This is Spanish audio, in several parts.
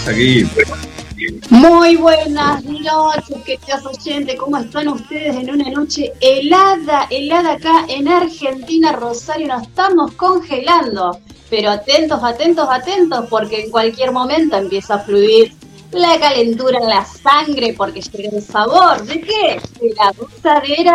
Pasa aquí? Muy buenas noches, queridos oyentes. ¿Cómo están ustedes en una noche helada, helada acá en Argentina, Rosario? Nos estamos congelando. Pero atentos, atentos, atentos, porque en cualquier momento empieza a fluir la calentura en la sangre, porque llega el sabor. ¿De qué? De la gustadera.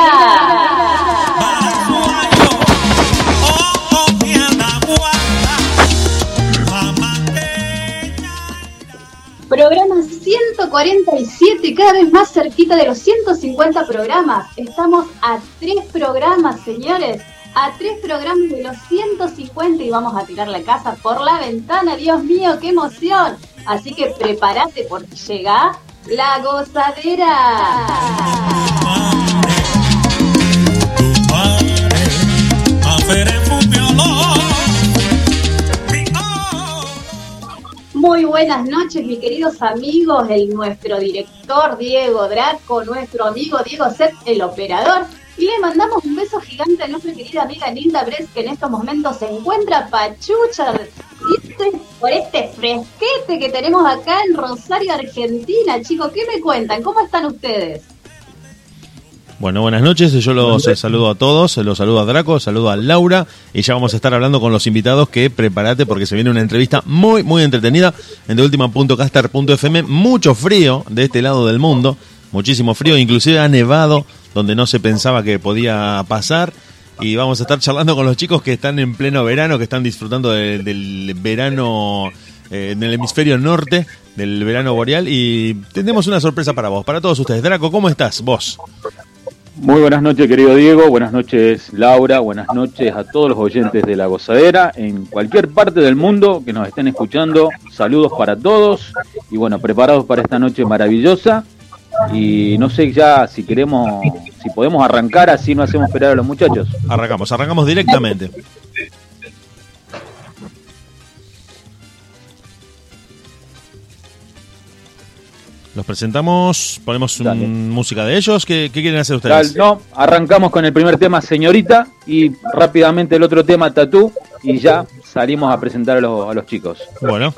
Programa 147, cada vez más cerquita de los 150 programas. Estamos a tres programas, señores. A tres programas de los 150 y vamos a tirar la casa por la ventana. Dios mío, qué emoción. Así que prepárate porque llega la gozadera. Muy buenas noches, mis queridos amigos, el nuestro director Diego Draco, nuestro amigo Diego Set, el operador. Y le mandamos un beso gigante a nuestra querida amiga Linda Bres, que en estos momentos se encuentra pachucha por este fresquete que tenemos acá en Rosario, Argentina. Chicos, ¿qué me cuentan? ¿Cómo están ustedes? Bueno, buenas noches. Yo los saludo a todos, los saludo a Draco, saludo a Laura y ya vamos a estar hablando con los invitados que prepárate porque se viene una entrevista muy, muy entretenida en deultima.caster.fm. Mucho frío de este lado del mundo, muchísimo frío, inclusive ha nevado donde no se pensaba que podía pasar. Y vamos a estar charlando con los chicos que están en pleno verano, que están disfrutando del verano eh, en el hemisferio norte, del verano boreal. Y tenemos una sorpresa para vos, para todos ustedes. Draco, ¿cómo estás vos? Muy buenas noches, querido Diego. Buenas noches, Laura. Buenas noches a todos los oyentes de La Gozadera en cualquier parte del mundo que nos estén escuchando. Saludos para todos y bueno, preparados para esta noche maravillosa. Y no sé ya si queremos, si podemos arrancar así no hacemos esperar a los muchachos. Arrancamos, arrancamos directamente. Los presentamos, ponemos música de ellos. ¿Qué, quieren hacer ustedes? no, arrancamos con el primer tema, señorita, y rápidamente el otro tema, tatú, y ya salimos a presentar a los, a los chicos. Bueno.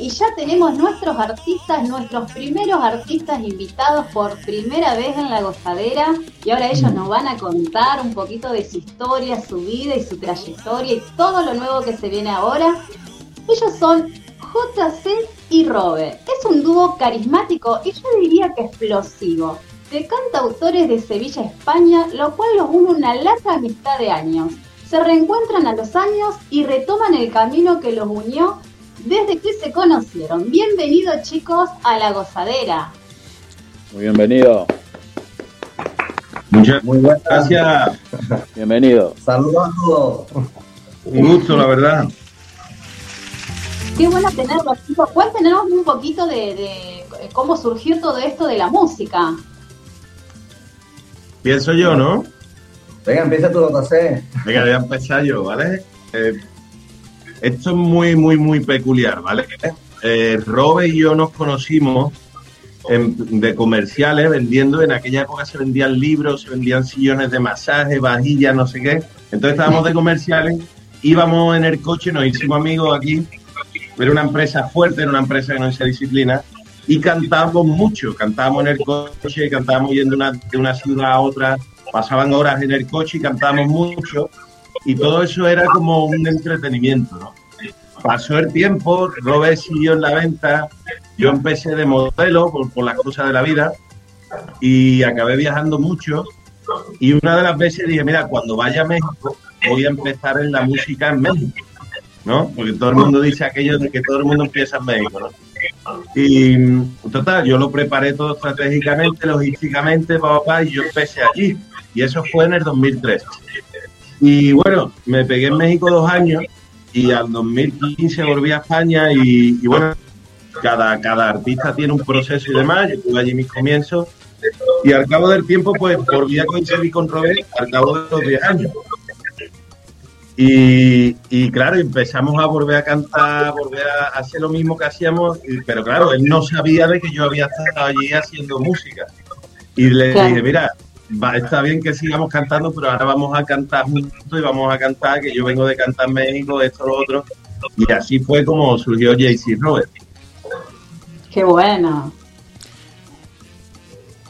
Y ya tenemos nuestros artistas, nuestros primeros artistas invitados por primera vez en la gozadera y ahora ellos nos van a contar un poquito de su historia, su vida y su trayectoria y todo lo nuevo que se viene ahora. Ellos son JC y Robe. Es un dúo carismático y yo diría que explosivo, de cantautores de Sevilla, España, lo cual los une una larga amistad de años se reencuentran a los años y retoman el camino que los unió desde que se conocieron. Bienvenidos chicos a la gozadera. Muy bienvenido. Muchas muy buenas gracias. Bienvenido. Saludos. Un gusto, la verdad. Qué bueno tenerlos chicos. Cuéntenos un poquito de, de cómo surgió todo esto de la música. Pienso yo, ¿no? Venga, empieza tú, JC. Venga, voy a empezar yo, ¿vale? Eh, esto es muy, muy, muy peculiar, ¿vale? Eh, Robe y yo nos conocimos de comerciales vendiendo, en aquella época se vendían libros, se vendían sillones de masaje, vajillas, no sé qué. Entonces estábamos de comerciales, íbamos en el coche, nos hicimos amigos aquí. Era una empresa fuerte, era una empresa que no hacía disciplina. Y cantábamos mucho, cantábamos en el coche, cantábamos yendo de una ciudad a otra, pasaban horas en el coche y cantábamos mucho. Y todo eso era como un entretenimiento, ¿no? Pasó el tiempo, Robert siguió en la venta, yo empecé de modelo por, las cosas de la vida y acabé viajando mucho. Y una de las veces dije, mira, cuando vaya a México, voy a empezar en la música en México, ¿no? Porque todo el mundo dice aquello de que todo el mundo empieza en México, ¿no? Y total, yo lo preparé todo estratégicamente, logísticamente, papá, y yo empecé allí. Y eso fue en el 2003. Y bueno, me pegué en México dos años y al 2015 volví a España y, y bueno, cada, cada artista tiene un proceso y demás. Yo tuve allí mis comienzos y al cabo del tiempo pues volví a coincidir con Robert al cabo de los 10 años. Y, y claro, empezamos a volver a cantar, volver a hacer lo mismo que hacíamos, pero claro, él no sabía de que yo había estado allí haciendo música. Y le Claro. dije, mira, va, está bien que sigamos cantando, pero ahora vamos a cantar juntos y vamos a cantar, que yo vengo de cantar México, esto, lo otro. Y así fue como surgió JC Robert. Qué bueno.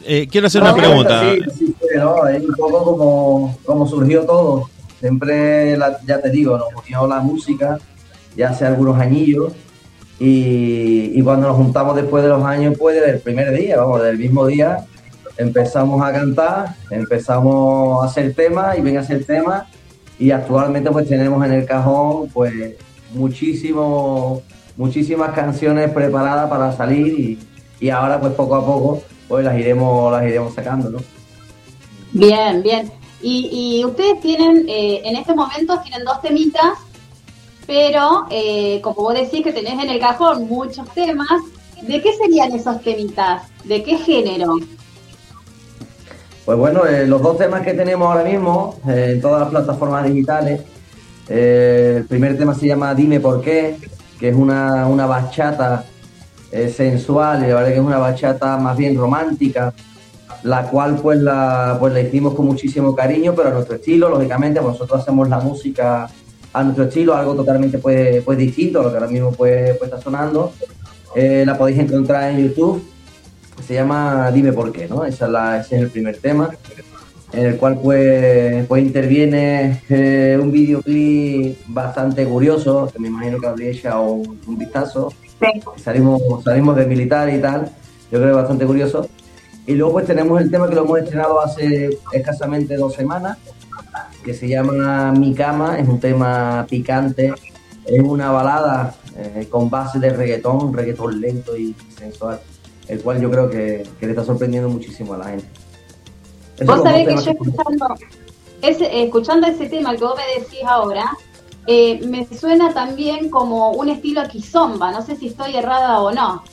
Eh, quiero hacer una No, pregunta. Sí, sí, fue, ¿no? Es un poco como, como surgió todo. Siempre, la- ya te digo, nos unió la música ya hace algunos añillos. Y, y cuando nos juntamos después de los años, pues desde el primer día, vamos, del mismo día, empezamos a cantar, empezamos a hacer temas y ven a hacer temas. Y actualmente pues tenemos en el cajón pues muchísimos muchísimas canciones preparadas para salir y, y ahora pues poco a poco pues las iremos, las iremos sacando, ¿no? Bien, bien. Y, y ustedes tienen, eh, en este momento tienen dos temitas, pero eh, como vos decís que tenés en el cajón muchos temas, ¿de qué serían esos temitas? ¿De qué género? Pues bueno, eh, los dos temas que tenemos ahora mismo eh, en todas las plataformas digitales, eh, el primer tema se llama Dime por qué, que es una, una bachata sensual y la verdad que es una bachata más bien romántica, la cual pues la, pues la hicimos con muchísimo cariño, pero a nuestro estilo, lógicamente, pues nosotros hacemos la música a nuestro estilo, algo totalmente pues, pues distinto a lo que ahora mismo pues, pues está sonando. La podéis encontrar en YouTube, se llama Dime por qué, ¿no? Esa es la- ese es el primer tema, en el cual pues, pues interviene eh, un videoclip bastante curioso, que me imagino que habría echado un, un vistazo. Salimos, salimos de militar y tal, yo creo que es bastante curioso. Y luego pues tenemos el tema que lo hemos estrenado hace escasamente dos semanas, que se llama Mi Cama, es un tema picante, es una balada eh, con base de reggaetón, un reggaetón lento y sensual, el cual yo creo que, que le está sorprendiendo muchísimo a la gente. Vos sabés que yo escuchando ese, escuchando ese tema que vos me decís ahora, eh, me suena también como un estilo quizomba, no sé si estoy errada o no.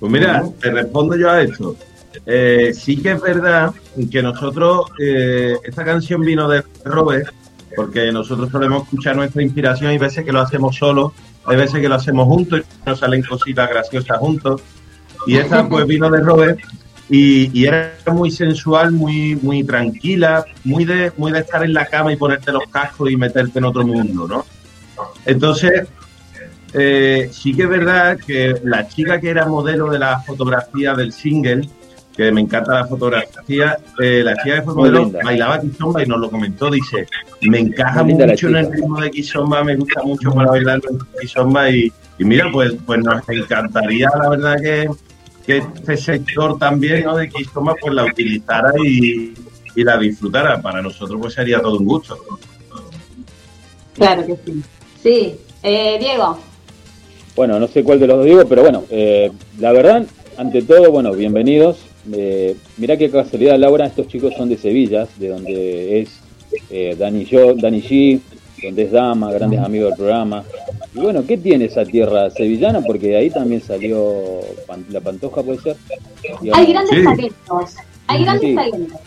Pues mira, te respondo yo a esto. Eh, sí que es verdad que nosotros, eh, esta canción vino de Robert, porque nosotros solemos escuchar nuestra inspiración y hay veces que lo hacemos solos, hay veces que lo hacemos juntos y nos salen cositas graciosas juntos. Y esta pues vino de Robert y, y era muy sensual, muy, muy tranquila, muy de, muy de estar en la cama y ponerte los cascos y meterte en otro mundo, ¿no? Entonces, eh, sí que es verdad que la chica que era modelo de la fotografía del single, que me encanta la fotografía, eh, la chica que fue modelo linda. bailaba Kizomba y nos lo comentó, dice, me encaja mucho en el ritmo de Kizomba, me gusta mucho para bailar en Kizomba y, y mira, pues, pues nos encantaría, la verdad que, que este sector también ¿no? de Kizomba pues la utilizara y, y la disfrutara. Para nosotros pues sería todo un gusto. Claro que sí. Sí, eh, Diego. Bueno, no sé cuál de los dos digo, pero bueno, eh, la verdad, ante todo, bueno, bienvenidos. Eh, mirá qué casualidad, Laura, estos chicos son de Sevilla, de donde es eh, Dani, yo, Dani G, donde es Dama, grandes amigos del programa. Y bueno, ¿qué tiene esa tierra sevillana? Porque de ahí también salió Pan- la Pantoja, puede ser. Digamos, Hay grandes Sí. talentos. Hay grandes Sí. talentos.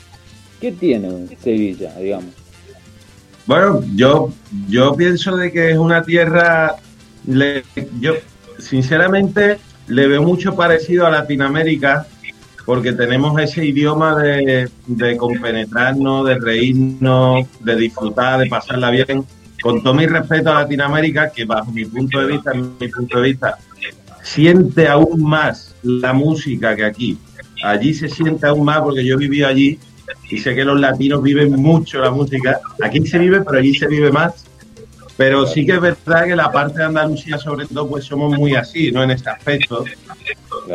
¿Qué tiene Sevilla, digamos? Bueno, yo, yo pienso de que es una tierra, le- yo sinceramente le veo mucho parecido a Latinoamérica, porque tenemos ese idioma de, de compenetrarnos, de reírnos, de disfrutar, de pasarla bien. Con todo mi respeto a Latinoamérica, que bajo mi punto de vista, mi punto de vista, siente aún más la música que aquí. Allí se siente aún más porque yo viví allí y sé que los latinos viven mucho la música. Aquí se vive, pero allí se vive más. Pero sí que es verdad que la parte de Andalucía, sobre todo, pues somos muy así, ¿no? En este aspecto.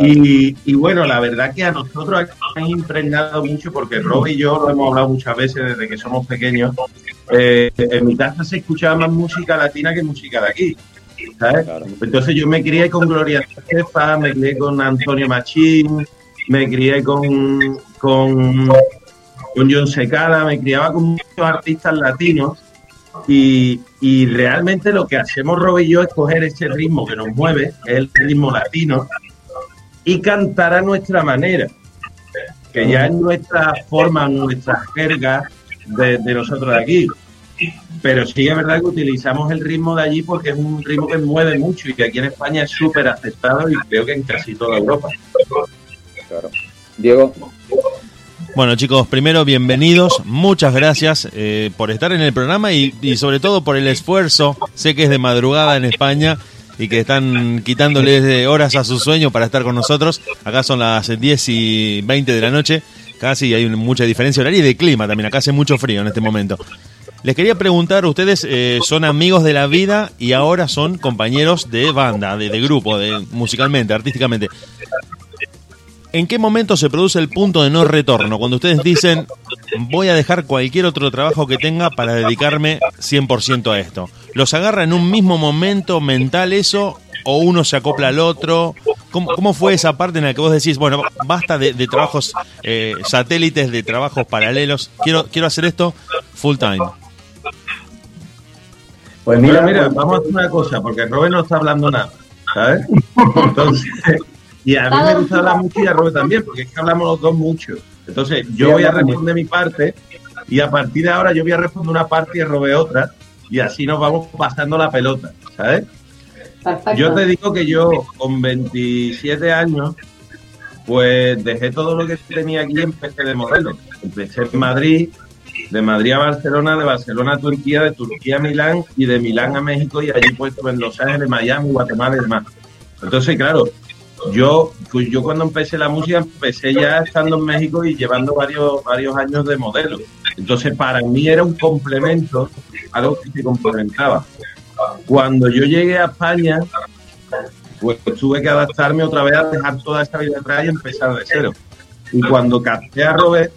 Y, bueno, la verdad que a nosotros nos han impregnado mucho, porque Rob y yo lo hemos hablado muchas veces desde que somos pequeños. Eh, en mi casa se escuchaba más música latina que música de aquí. ¿sabes? Claro. Entonces yo me crié con Gloria Estefan, me crié con Antonio Machín, me crié con, con, con John Secada, me criaba con muchos artistas latinos y, y realmente lo que hacemos Rob y yo es coger ese ritmo que nos mueve, que es el ritmo latino, y cantar a nuestra manera, que ya es nuestra forma, nuestra jerga de, de nosotros de aquí. Pero sí es verdad que utilizamos el ritmo de allí porque es un ritmo que mueve mucho y que aquí en España es súper aceptado y creo que en casi toda Europa. Claro. Diego, Bueno chicos, primero bienvenidos, muchas gracias eh, por estar en el programa y, y sobre todo por el esfuerzo. Sé que es de madrugada en España y que están quitándoles de horas a su sueño para estar con nosotros. Acá son las 10 y 20 de la noche, casi hay mucha diferencia horaria y de clima también. Acá hace mucho frío en este momento. Les quería preguntar, ustedes eh, son amigos de la vida y ahora son compañeros de banda, de, de grupo, de musicalmente, artísticamente. ¿En qué momento se produce el punto de no retorno? Cuando ustedes dicen, voy a dejar cualquier otro trabajo que tenga para dedicarme 100% a esto. ¿Los agarra en un mismo momento mental eso o uno se acopla al otro? ¿Cómo, cómo fue esa parte en la que vos decís, bueno, basta de, de trabajos eh, satélites, de trabajos paralelos, quiero, quiero hacer esto full time? Pues mira, mira, vamos a hacer una cosa, porque Robert no está hablando nada, ¿sabes? Entonces, y a mí me gusta hablar mucho y a Robert también, porque es que hablamos los dos mucho. Entonces, yo voy a responder mi parte y a partir de ahora yo voy a responder una parte y Robert otra, y así nos vamos pasando la pelota, ¿sabes? Yo te digo que yo con 27 años, pues dejé todo lo que tenía aquí y empecé de modelo. Empecé en Madrid, de Madrid a Barcelona, de Barcelona a Turquía, de Turquía a Milán y de Milán a México y allí pues estuve en Los Ángeles, Miami, Guatemala y demás. Entonces, claro, yo, pues yo cuando empecé la música empecé ya estando en México y llevando varios, varios años de modelo. Entonces, para mí era un complemento, algo que se complementaba. Cuando yo llegué a España, pues tuve que adaptarme otra vez a dejar toda esta vida atrás y empezar de cero. Y cuando capté a Robert,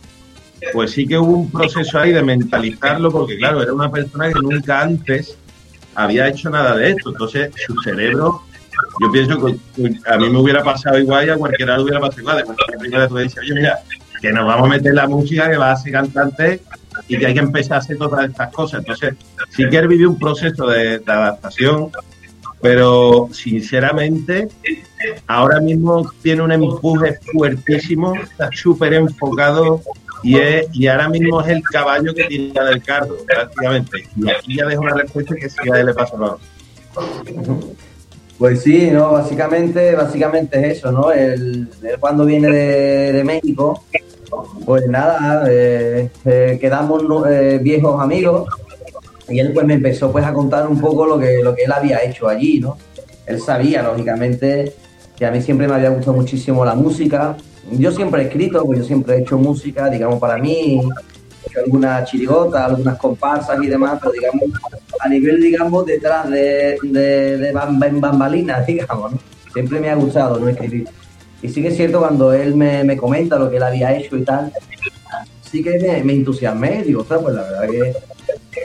pues sí que hubo un proceso ahí de mentalizarlo, porque claro, era una persona que nunca antes había hecho nada de esto. Entonces, su cerebro, yo pienso que a mí me hubiera pasado igual y a cualquiera le hubiera pasado igual. De primera tú dices, oye, mira, que nos vamos a meter la música, que va a ser cantante y que hay que empezar a hacer todas estas cosas. Entonces, sí que él vivió un proceso de, adaptación, pero sinceramente, ahora mismo tiene un empuje fuertísimo, está súper enfocado y, es, y ahora mismo es el caballo que tiene del carro, prácticamente. Y aquí ya dejo una respuesta que si a él le pasa lo Pues sí, no, básicamente, básicamente es eso, ¿no? El, cuando viene de México, pues nada, eh, eh, quedamos eh, viejos amigos y él pues me empezó pues a contar un poco lo que, lo que él había hecho allí, ¿no? Él sabía, lógicamente, que a mí siempre me había gustado muchísimo la música. Yo siempre he escrito, pues yo siempre he hecho música, digamos, para mí, algunas chirigotas, algunas comparsas y demás, pero digamos, a nivel, digamos, detrás de, de, de bambalinas, digamos, ¿no? Siempre me ha gustado, ¿no? Escribir. Y sí que es cierto cuando él me, me comenta lo que él había hecho y tal, sí que me, me entusiasmé, digo, ostras, pues la verdad que,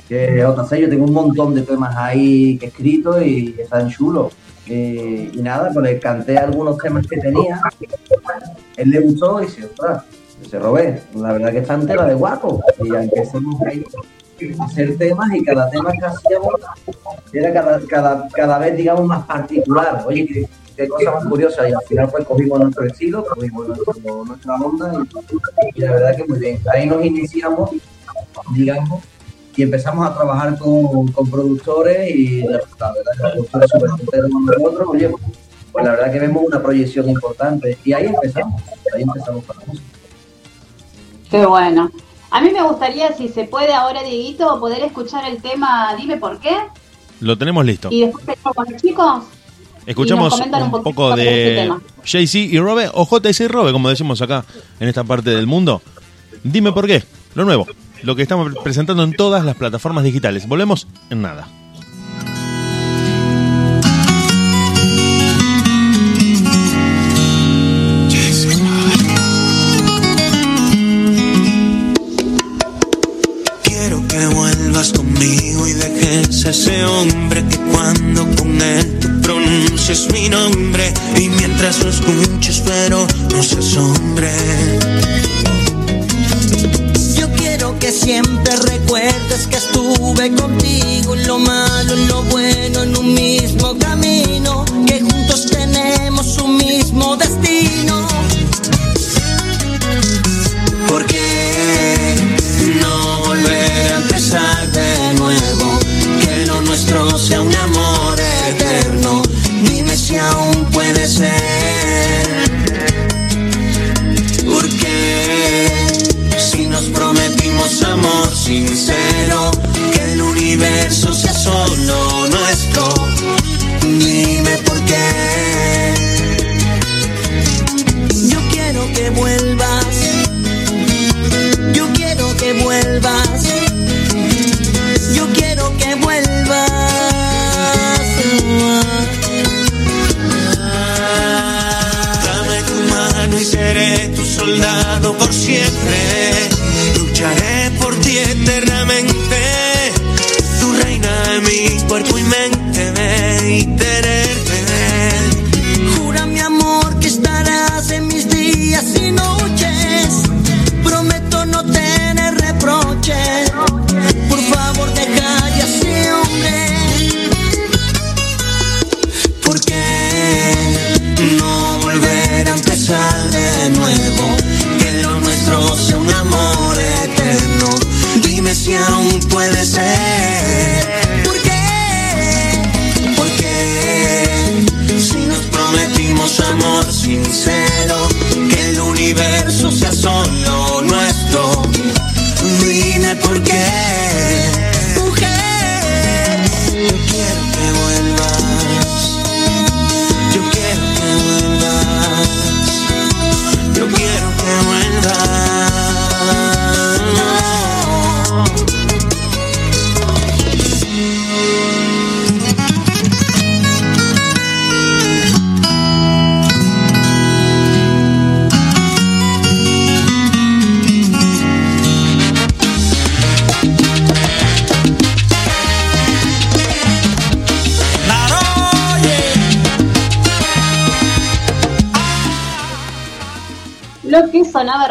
que JC, yo tengo un montón de temas ahí que he escrito y están chulos. Eh, y nada, pues le canté algunos temas que tenía, él le gustó y dice, ostras, la verdad que está entera de guapo. Y empezamos ahí hacer temas y cada tema que hacíamos era cada, cada, cada vez, digamos, más particular. Oye, qué, qué cosa más curiosa. Y al final pues cogimos nuestro estilo, cogimos nuestro- nuestra onda y, y la verdad que muy bien. Ahí nos iniciamos, digamos, y empezamos a trabajar con, con productores y la, verdad que los productores súper contentos con nosotros. Oye, pues la verdad que vemos una proyección importante. Y ahí empezamos, ahí empezamos con la música. Qué bueno. A mí me gustaría, si se puede ahora, Dieguito, poder escuchar el tema Dime por qué. Lo tenemos listo. Y después con los chicos. Escuchamos un poco sobre este de tema. Jay-Z y Robe, o JC y Robe, como decimos acá en esta parte del mundo. Dime por qué, lo nuevo, lo que estamos presentando en todas las plataformas digitales. Volvemos en nada. Quiero que vuelvas conmigo y dejes a ese hombre que cuando con él tú pronuncias mi nombre y mientras lo escuches pero no seas hombre. Yo quiero que siempre recuerdes que estuve contigo en lo malo, en lo bueno, en un mismo camino, que juntos tenemos un mismo destino. Ser. Porque si nos prometimos amor sincero, que el universo sea solo nuestro. Dime por qué. Yo quiero que vuelvas. Seré tu soldado por siempre. Lucharé eternamente. Tu reina de mi cuerpo y mente, ve y. puede ser. ¿Por qué? ¿Por qué? Si nos prometimos amor sincero, que el universo sea solo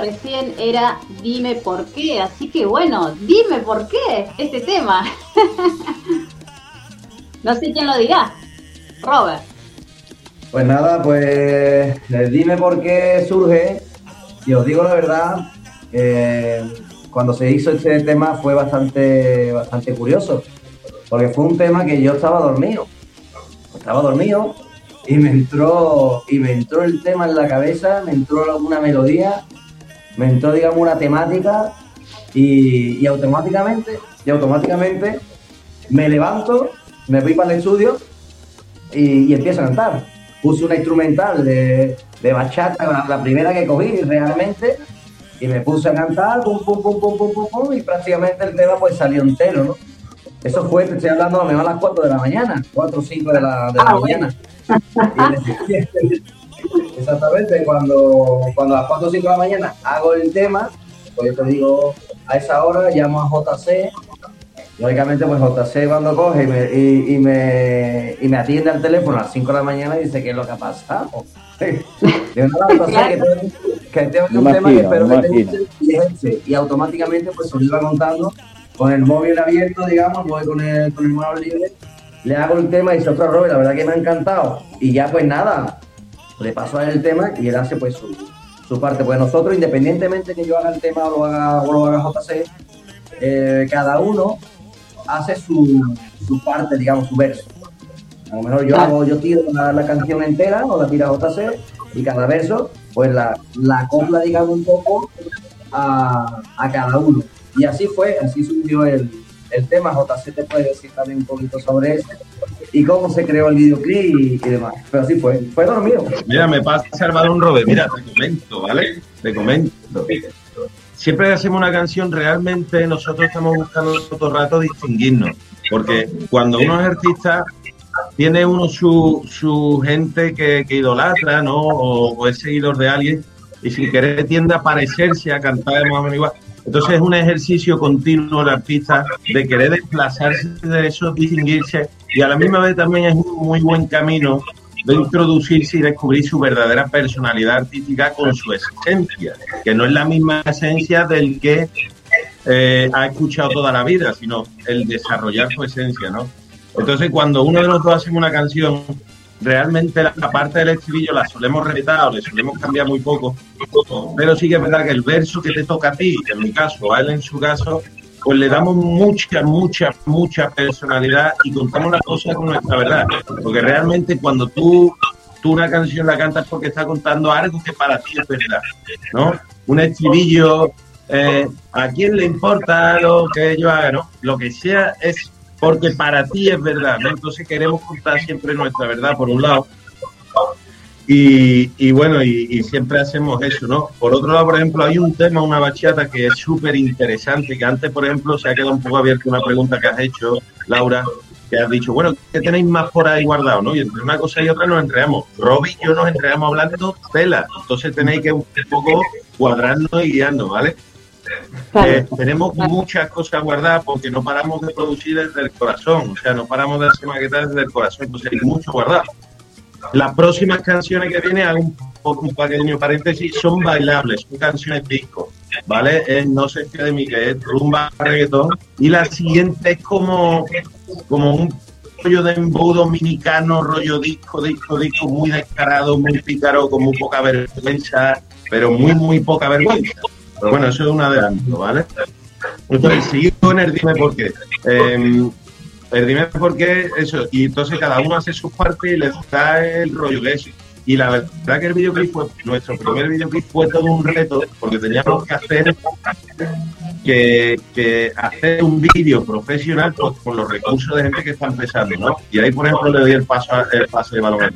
recién era Dime por qué, así que bueno, dime por qué este tema. no sé quién lo dirá. Robert. Pues nada, pues eh, dime por qué surge. Y os digo la verdad, eh, cuando se hizo este tema fue bastante, bastante curioso. Porque fue un tema que yo estaba dormido. Estaba dormido y me entró, y me entró el tema en la cabeza, me entró una melodía, me entró, digamos, una temática y, y automáticamente, y automáticamente me levanto, me voy para el estudio y, y empiezo a cantar. Puse una instrumental de, de bachata, la, la primera que cogí realmente, y me puse a cantar, pum, pum, pum, pum, pum, pum, pum, y prácticamente el tema pues salió entero, ¿no? Eso fue, te estoy hablando a lo mejor a las 4 de la mañana, 4 o 5 de la, de la Ah, mañana. Exactamente, cuando, cuando a las 4 o 5 de la mañana hago el tema, pues yo te digo, a esa hora llamo a JC, lógicamente pues JC cuando coge y me, y, y me, y me atiende al teléfono a las 5 de la mañana y dice, ¿qué es lo que ha pasado? JC, que tengo, que tengo Me un tema que espero que te guste, y automáticamente pues se lo iba contando con el móvil abierto, digamos, voy con el, con el mano libre, le hago el tema y dice, otro Robert, la verdad que me ha encantado. Y ya pues nada, le paso a él el tema y él hace pues su, su parte. Pues nosotros, independientemente que yo haga el tema o lo haga, o lo haga JC, eh, cada uno hace su, su parte, digamos, su verso. A lo mejor yo, hago, yo tiro la, la canción entera o la tira JC y cada verso, pues la, la copla, digamos, un poco a, a cada uno. Y así fue, así surgió el, el tema. JC te puede decir también un poquito sobre eso y cómo se creó el videoclip y, demás. Pero así fue, fue dormido. Mira, me pasa balón Robert. Mira, te comento, ¿vale? Te comento. Siempre que hacemos una canción, realmente nosotros estamos buscando todo el rato distinguirnos. Porque cuando uno es artista, tiene uno su, su gente que, idolatra, ¿no? O, o es seguidor de alguien y sin querer tiende a parecerse a cantar de más o menos igual. Entonces es un ejercicio continuo del artista de querer desplazarse de eso, distinguirse y a la misma vez también es un muy buen camino de introducirse y descubrir su verdadera personalidad artística con su esencia, que no es la misma esencia del que eh, ha escuchado toda la vida, sino el desarrollar su esencia, ¿no? Entonces, cuando uno de los dos hace una canción, realmente la, parte del estribillo la solemos repetir o le solemos cambiar muy poco, pero sí que es verdad que el verso que te toca a ti, en mi caso, a él en su caso, pues le damos mucha, mucha, mucha personalidad y contamos las cosas con nuestra verdad. Porque realmente cuando tú, tú una canción la cantas porque está contando algo que para ti es verdad, ¿no? Un estribillo, eh, ¿a quién le importa lo que yo haga, no? Lo que sea es porque para ti es verdad, ¿no? Entonces queremos contar siempre nuestra verdad, por un lado. Y, y bueno, y, siempre hacemos eso, ¿no? Por otro lado, por ejemplo, hay un tema, una bachata que es súper interesante, que antes, por ejemplo, se ha quedado un poco abierta una pregunta que has hecho, Laura, que has dicho, bueno, ¿qué tenéis más por ahí guardado, no? Y entre una cosa y otra nos enredamos. Robbie y yo nos enredamos hablando tela, entonces tenéis que un poco cuadrarnos y guiarnos, ¿vale? Eh, tenemos muchas cosas guardadas porque no paramos de producir desde el corazón, o sea, no paramos de hacer maquetas desde el corazón, entonces hay mucho guardado. Las próximas canciones que vienen, hago un, un pequeño paréntesis, son bailables, son canciones disco, ¿vale? Es No sé qué de es rumba, reggaetón, y la siguiente es como, como un rollo de embow dominicano, rollo disco, disco, disco, muy descarado, muy pícaro, con muy poca vergüenza, pero muy, muy poca vergüenza. Bueno, eso es un adelanto, ¿vale? Entonces, seguimos con el dime por qué. Eh, el dime por qué, eso, y entonces cada uno hace su parte y les da el rollo que es. Y la verdad que el videoclip fue, nuestro primer videoclip fue todo un reto, porque teníamos que hacer que, hacer un vídeo profesional con los recursos de gente que está empezando, ¿no? Y ahí, por ejemplo, le doy el paso el pase de balón.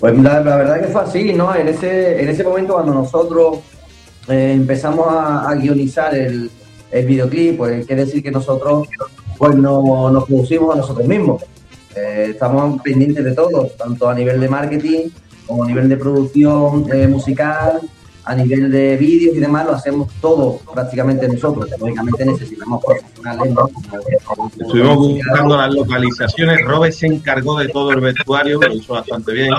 Pues la, la verdad que fue así, ¿no? En ese, en ese momento cuando nosotros eh, empezamos a, guionizar el, el videoclip, pues quiere decir que nosotros pues no, nos producimos a nosotros mismos. Eh, estamos pendientes de todo, tanto a nivel de marketing como a nivel de producción eh, musical, a nivel de vídeos y demás, lo hacemos todo prácticamente nosotros. Lógicamente necesitamos profesionales, ¿no? Estuvimos buscando las localizaciones, Robert se encargó de todo el vestuario, lo hizo bastante bien.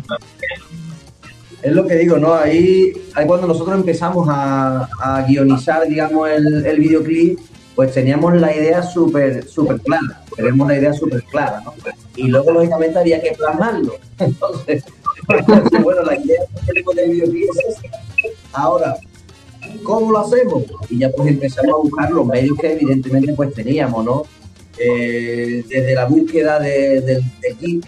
Es lo que digo, ¿no? Ahí, ahí cuando nosotros empezamos a, a guionizar, digamos, el, el videoclip, pues teníamos la idea súper súper clara, tenemos la idea súper clara, ¿no? Y luego, lógicamente, había que plasmarlo. Entonces, bueno, la idea del videoclip es. Ahora, ¿cómo lo hacemos? Y ya pues empezamos a buscar los medios que evidentemente pues teníamos, ¿no? Eh, desde la búsqueda de- del del jeep,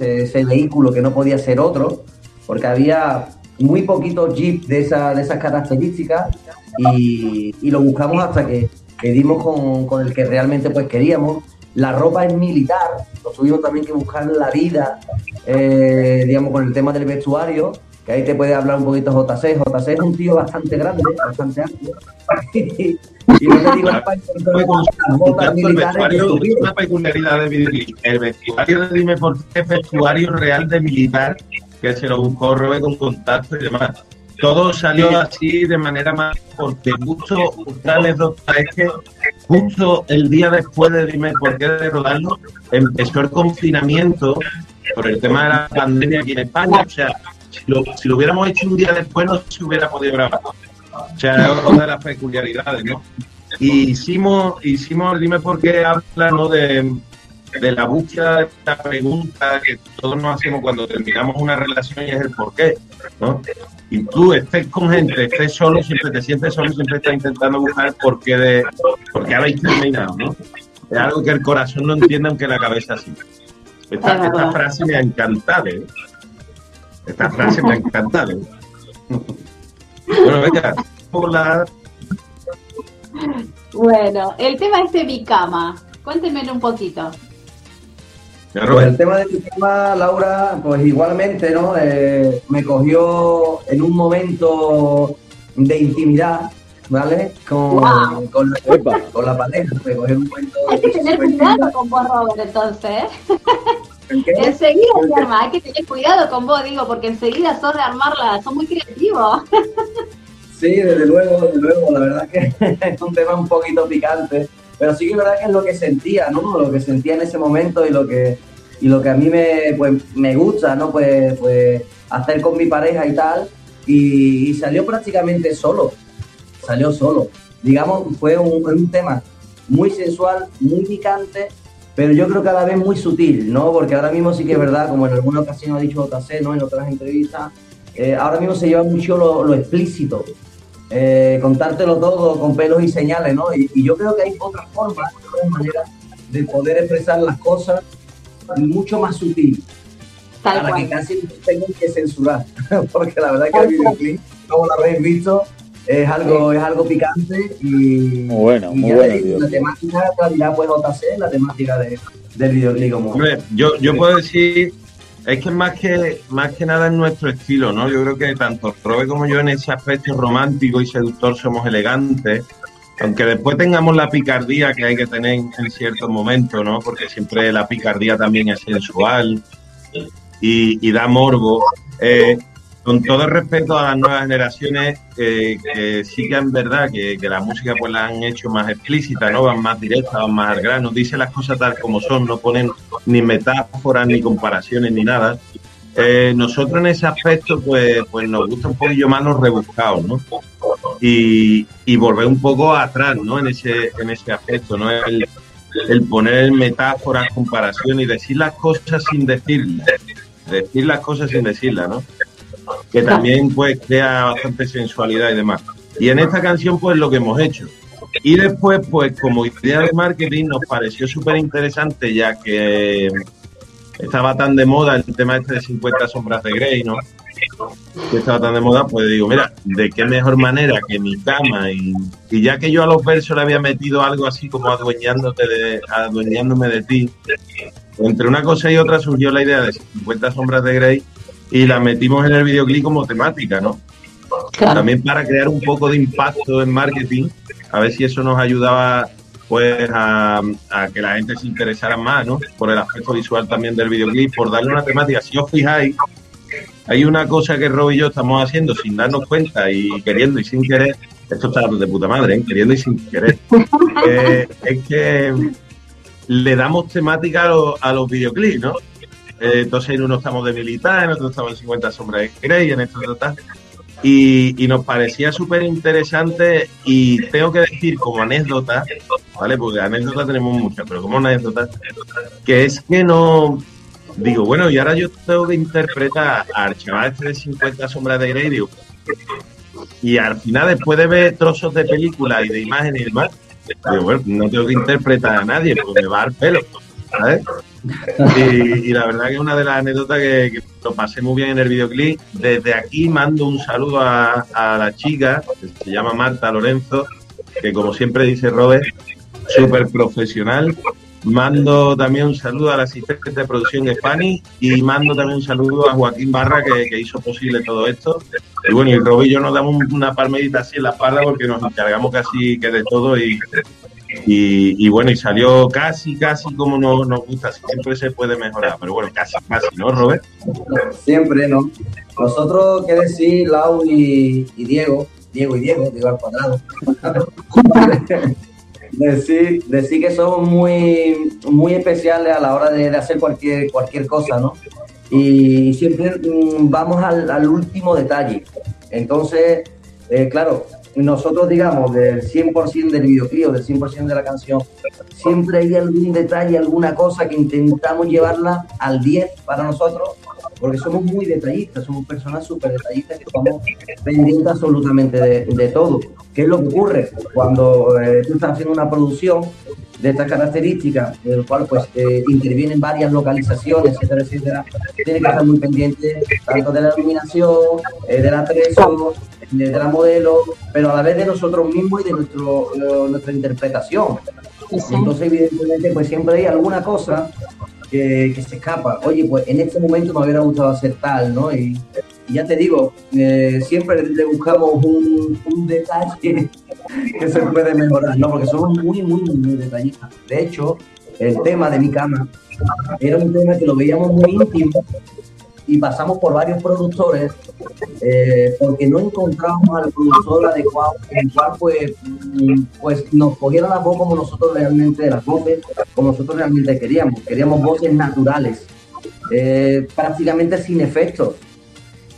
ese, vehículo que no podía ser otro, porque había muy poquitos jeep de, esa, de esas características y, y lo buscamos hasta que, que dimos con, con el que realmente pues queríamos. La ropa es militar, nos tuvimos también que buscar la vida, eh, digamos, con el tema del vestuario, que ahí te puede hablar un poquito JC. JC es un tío bastante grande, bastante amplio. y no te digo España, botas militares que una peculiaridad videoclip. El vestuario de Dime por qué es vestuario real de militar que se lo buscó Robe con contacto y demás. Todo salió así de manera más porque justo una anécdota es que justo el día después de Dime por qué de rodarlo empezó el confinamiento por el tema de la pandemia aquí en España. O sea, lo, si lo hubiéramos hecho un día después no se hubiera podido grabar. O sea, es una de las peculiaridades, ¿no? Y hicimos, hicimos, dime por qué habla, ¿no? De, de la búsqueda de esta pregunta que todos nos hacemos cuando terminamos una relación y es el por qué, ¿no? Y tú estés con gente, estés solo, siempre te sientes solo, siempre estás intentando buscar el por qué de, por qué habéis terminado, ¿no? Es algo que el corazón no entiende aunque la cabeza sí. Esta, esta frase me ha encantado, ¿eh? Esta frase me ha encantado. ¿eh? Bueno, venga, por la Bueno, el tema este mi cama. Cuéntenmelo un poquito. Pues el tema de tu tema, Laura, pues igualmente, ¿no? Eh, me cogió en un momento de intimidad, ¿vale? Con, con, la, con la pareja, me cogió en un momento Hay que tener cuidado intimidad. con vos, Robert, entonces. Enseguida se arma. Hay que tener cuidado con vos, digo, porque enseguida sos de armarla. Sos muy creativos. Sí, desde luego, desde luego, la verdad que es un tema un poquito picante, pero sí que es verdad que es lo que sentía, ¿no? Lo que sentía en ese momento y lo que y lo que a mí me, pues, me gusta, ¿no? Pues, pues hacer con mi pareja y tal, y, y salió prácticamente solo, salió solo. Digamos, fue un, un tema muy sensual, muy picante, pero yo creo que a la vez muy sutil, ¿no? Porque ahora mismo sí que es verdad, como en alguna ocasión ha dicho JC, ¿no? En otras entrevistas, eh, ahora mismo se lleva mucho lo, lo explícito, eh, contártelo todo con pelos y señales, ¿no? Y, y yo creo que hay otras formas, otras maneras de poder expresar las cosas mucho más sutil, Tal para que casi tengan que censurar, porque la verdad que el videoclip, como lo habéis visto, es algo, es algo picante y, Muy bueno, y muy bueno digo, la temática en realidad pues JC, la temática de, del videoclip como Hombre, yo, yo puedo decir, es que más que más que nada es nuestro estilo, ¿no? Yo creo que tanto Robe como yo en ese aspecto romántico y seductor somos elegantes, aunque después tengamos la picardía que hay que tener en ciertos momentos, ¿no? Porque siempre la picardía también es sensual y, y da morbo. Eh, con todo el respeto a las nuevas generaciones, que sí que es verdad que, la música pues la han hecho más explícita, ¿no? Van más directas, van más al grano, dicen las cosas tal como son, no ponen ni metáforas, ni comparaciones, ni nada. Eh, nosotros en ese aspecto, pues, pues nos gusta un poquillo más los rebuscados, ¿no? Y, y volver un poco atrás, ¿no? En ese, en ese aspecto, ¿no? El, el poner metáforas, comparaciones y decir las cosas sin decirlas. Decir las cosas sin decirlas, ¿no? Que también, pues, crea bastante sensualidad y demás. Y en esta canción, pues, lo que hemos hecho. Y después, pues, como idea de marketing, nos pareció súper interesante, ya que estaba tan de moda el tema este de 50 sombras de Grey, ¿no? Que estaba tan de moda, pues digo, mira, de qué mejor manera que mi cama y, y ya que yo a los versos le había metido algo así como adueñándote de, adueñándome de ti, entre una cosa y otra surgió la idea de 50 sombras de Grey y la metimos en el videoclip como temática, ¿no? Claro. También para crear un poco de impacto en marketing, a ver si eso nos ayudaba pues a, a, que la gente se interesara más, ¿no? Por el aspecto visual también del videoclip, por darle una temática. Si os fijáis, hay una cosa que Rob y yo estamos haciendo sin darnos cuenta y queriendo y sin querer. Esto está de puta madre, ¿eh? queriendo y sin querer. eh, es que le damos temática a, lo, a los videoclips, ¿no? Eh, entonces en uno estamos de militar, en otro estamos en 50 sombras de Grey, en esto total. Y, y, nos parecía súper interesante y tengo que decir como anécdota, ¿vale? Porque anécdotas tenemos muchas, pero como anécdota, que es que no... Digo, bueno, y ahora yo tengo que interpretar al chaval este de 50 sombras de Grey, y al final después de ver trozos de película y de imágenes y demás, digo, bueno, no tengo que interpretar a nadie, porque me va al pelo, Y, y, la verdad que es una de las anécdotas que, lo pasé muy bien en el videoclip. Desde aquí mando un saludo a, a, la chica, que se llama Marta Lorenzo, que como siempre dice Robert, súper profesional. Mando también un saludo al asistente de producción de Fanny y mando también un saludo a Joaquín Barra que, hizo posible todo esto. Y bueno, y Rob y yo nos damos una palmerita así en la espalda porque nos encargamos casi que de todo y, y, bueno, y salió casi, casi como nos, nos gusta. Siempre se puede mejorar, pero bueno, casi, casi, ¿no, Robert? Siempre, ¿no? Nosotros, qué decir, Lau y, Diego, Diego y Diego, Diego al cuadrado. decir, decir que somos muy, muy especiales a la hora de, hacer cualquier, cualquier cosa, ¿no? Y siempre mmm, vamos al, al, último detalle. Entonces, eh, claro, nosotros digamos del 100% del videoclip del 100% de la canción, siempre hay algún detalle, alguna cosa que intentamos llevarla al 10 para nosotros, porque somos muy detallistas, somos personas súper detallistas que estamos pendientes absolutamente de, de, todo. ¿Qué es lo que ocurre cuando eh, tú estás haciendo una producción de estas características, en el cual pues eh, intervienen varias localizaciones, etcétera, etcétera, tiene que estar muy pendiente tanto de la iluminación, eh, del atrezo, de, de, la modelo, pero a la vez de nosotros mismos y de nuestro, uh, nuestra interpretación. Entonces, evidentemente, pues siempre hay alguna cosa que, se escapa. Oye, pues en este momento me hubiera gustado hacer tal, ¿no? Y, y ya te digo, eh, siempre le buscamos un, un, detalle que se puede mejorar, ¿no? Porque somos muy, muy, muy detallistas. De hecho, el tema de mi cama era un tema que lo veíamos muy íntimo y pasamos por varios productores eh, porque no encontrábamos al productor adecuado el cual pues, pues nos cogieron la voz como nosotros realmente las voces como nosotros realmente queríamos queríamos voces naturales eh, prácticamente sin efectos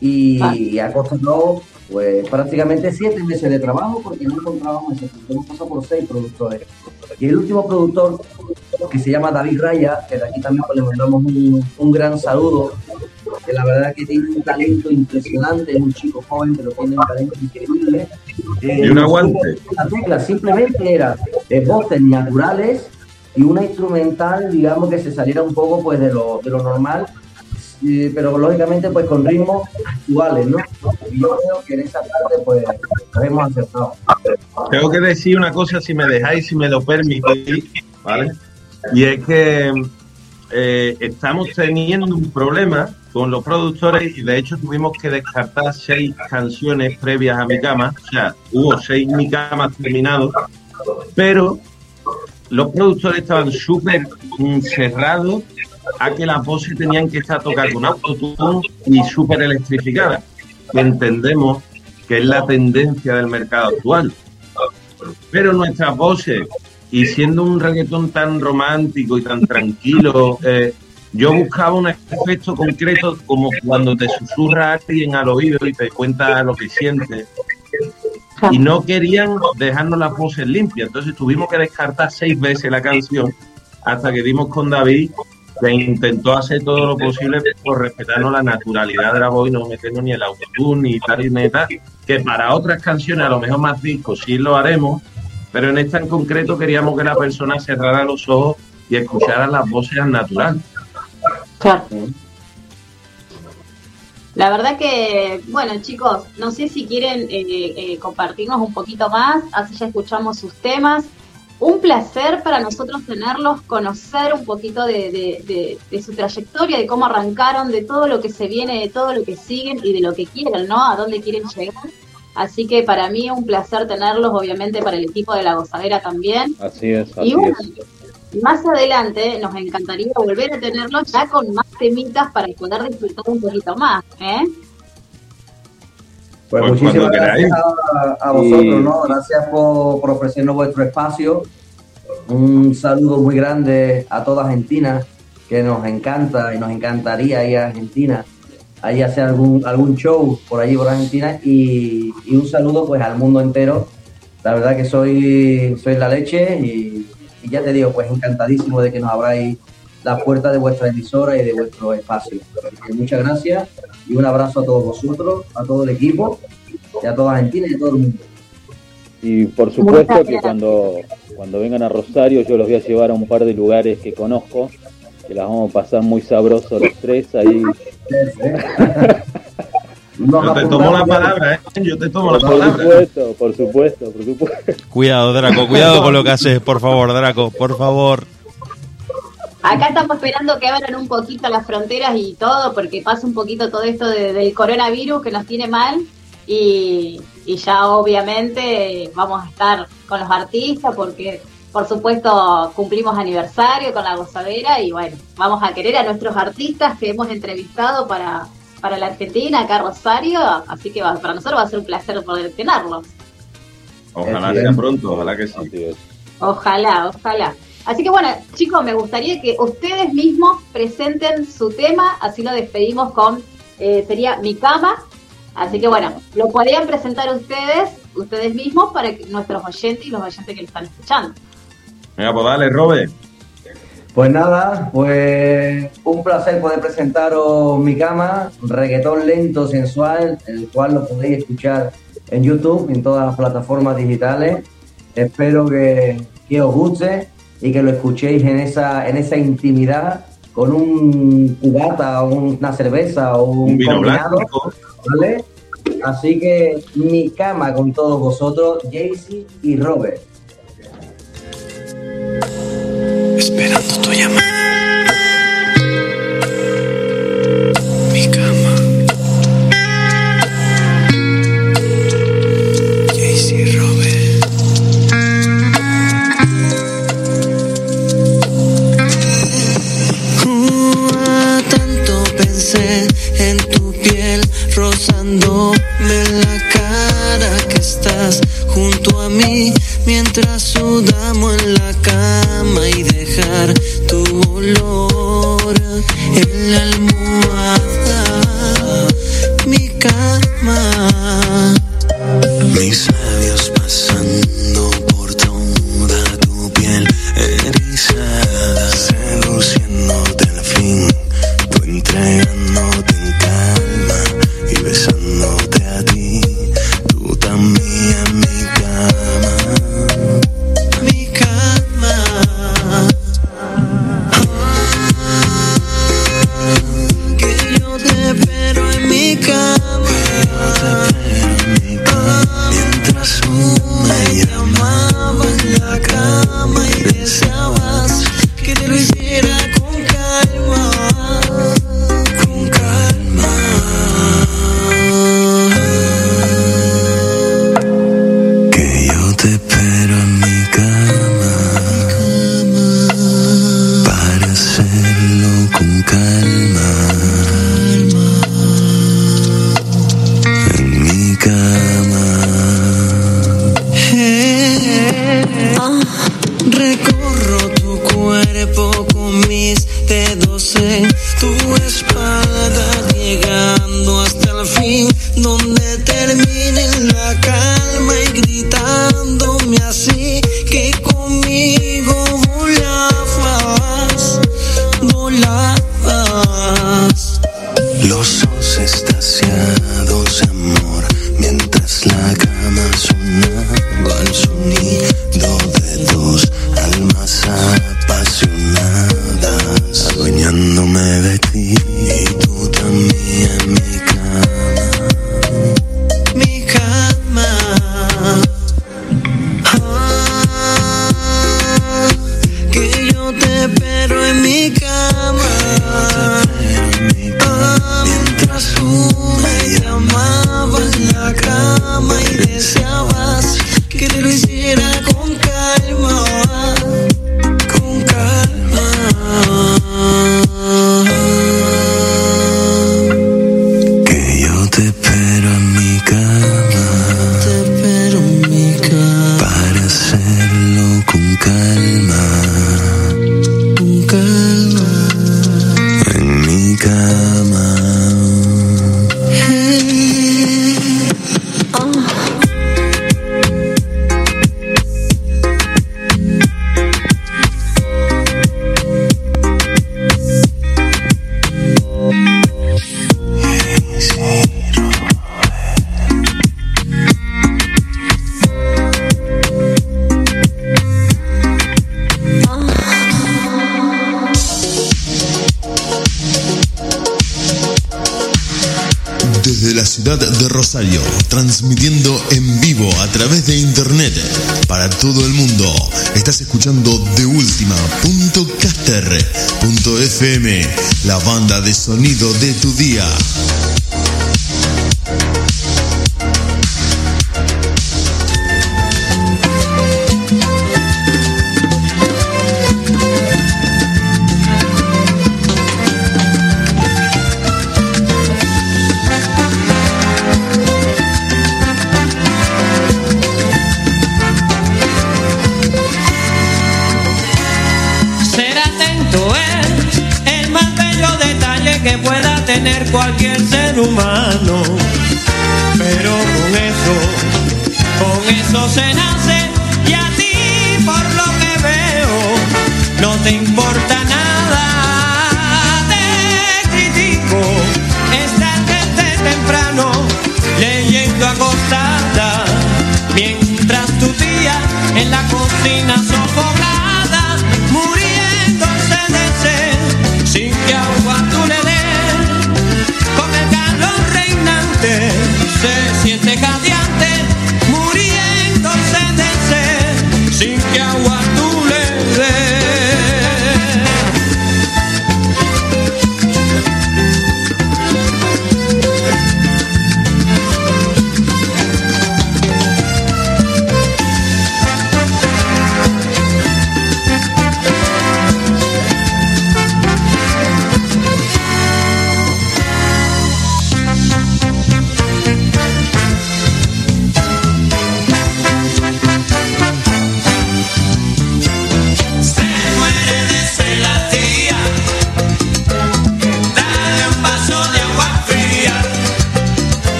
y, ah. y ha costado pues prácticamente siete meses de trabajo porque no encontrábamos ese hemos pasado por seis productores y el último productor que se llama David Raya que de aquí también pues, le mandamos un, un gran saludo que la verdad que tiene un talento impresionante, es un chico joven, pero tiene un talento increíble. Eh, y un aguante. La tecla simplemente era de voces naturales y una instrumental, digamos, que se saliera un poco pues de lo, de lo normal, eh, pero lógicamente pues con ritmos actuales, ¿no? Y yo creo que en esa parte pues hemos acertado. Tengo que decir una cosa, si me dejáis, si me lo permitís, ¿vale? Y es que eh, estamos teniendo un problema con los productores y de hecho tuvimos que descartar seis canciones previas a mi cama, o sea, hubo seis mi camas terminados, pero los productores estaban súper cerrados a que las voces tenían que estar tocadas con autotune y súper electrificadas. entendemos que es la tendencia del mercado actual. Pero nuestras voces, y siendo un reggaetón tan romántico y tan tranquilo, eh, yo buscaba un efecto concreto como cuando te susurra alguien al oído y te cuenta lo que siente. Y no querían dejarnos las voces limpias, entonces tuvimos que descartar seis veces la canción hasta que dimos con David que intentó hacer todo lo posible por respetarnos la naturalidad de la voz y no meternos ni el autotune ni tal y neta, que para otras canciones a lo mejor más discos sí lo haremos, pero en esta en concreto queríamos que la persona cerrara los ojos y escuchara las voces al natural. Claro. La verdad que, bueno chicos, no sé si quieren eh, eh, compartirnos un poquito más, así ya escuchamos sus temas. Un placer para nosotros tenerlos, conocer un poquito de, de, su trayectoria, de cómo arrancaron, de todo lo que se viene, de todo lo que siguen y de lo que quieren, ¿no? A dónde quieren llegar. Así que para mí un placer tenerlos, obviamente para el equipo de la gozadera también. Así es. Así y bueno, más adelante nos encantaría volver a tenerlos ya con más temitas para poder disfrutar un poquito más, ¿eh? Pues, Pues muchísimas gracias a, a vosotros, ¿no? Gracias por, por ofrecernos vuestro espacio. Un saludo muy grande a toda Argentina, que nos encanta y nos encantaría ir a Argentina, ahí hacer algún, algún show por allí por Argentina y, y un saludo pues al mundo entero. La verdad que soy, soy la leche y, y ya te digo, pues encantadísimo de que nos abráis la puerta de vuestra emisora y de vuestro espacio. Así que muchas gracias y un abrazo a todos vosotros, a todo el equipo, y a toda Argentina y a todo el mundo. Y por supuesto que cuando, cuando vengan a Rosario yo los voy a llevar a un par de lugares que conozco, que las vamos a pasar muy sabrosos los tres ahí. Nos Yo te tomo la palabra, ¿eh? Yo te tomo la Por palabra. supuesto, por supuesto, por supuesto. Cuidado, Draco, cuidado con lo que haces, por favor, Draco, por favor. Acá estamos esperando que abran un poquito las fronteras y todo, porque pasa un poquito todo esto de- del coronavirus que nos tiene mal. Y, y ya obviamente vamos a estar con los artistas, porque por supuesto cumplimos aniversario con la gozadera. Y bueno, vamos a querer a nuestros artistas que hemos entrevistado para, para la Argentina, acá Rosario. Así que va- para nosotros va a ser un placer poder tenerlos. Ojalá sea pronto, ojalá que sí. Ojalá, ojalá. Así que bueno, chicos, me gustaría que ustedes mismos presenten su tema, así lo despedimos con, eh, sería Mi Cama. Así que bueno, lo podrían presentar ustedes, ustedes mismos, para que nuestros oyentes y los oyentes que lo están escuchando. Venga, pues dale, Robert. Pues nada, pues un placer poder presentaros mi cama, reggaetón lento, sensual, el cual lo podéis escuchar en YouTube, en todas las plataformas digitales. Espero que, que os guste y que lo escuchéis en esa, en esa intimidad con un cubata o una cerveza o un, Un vino blanco. ¿vale? Así que mi cama con todos vosotros, Jaycee y Robert. Esperando tu llamada. Rozándome la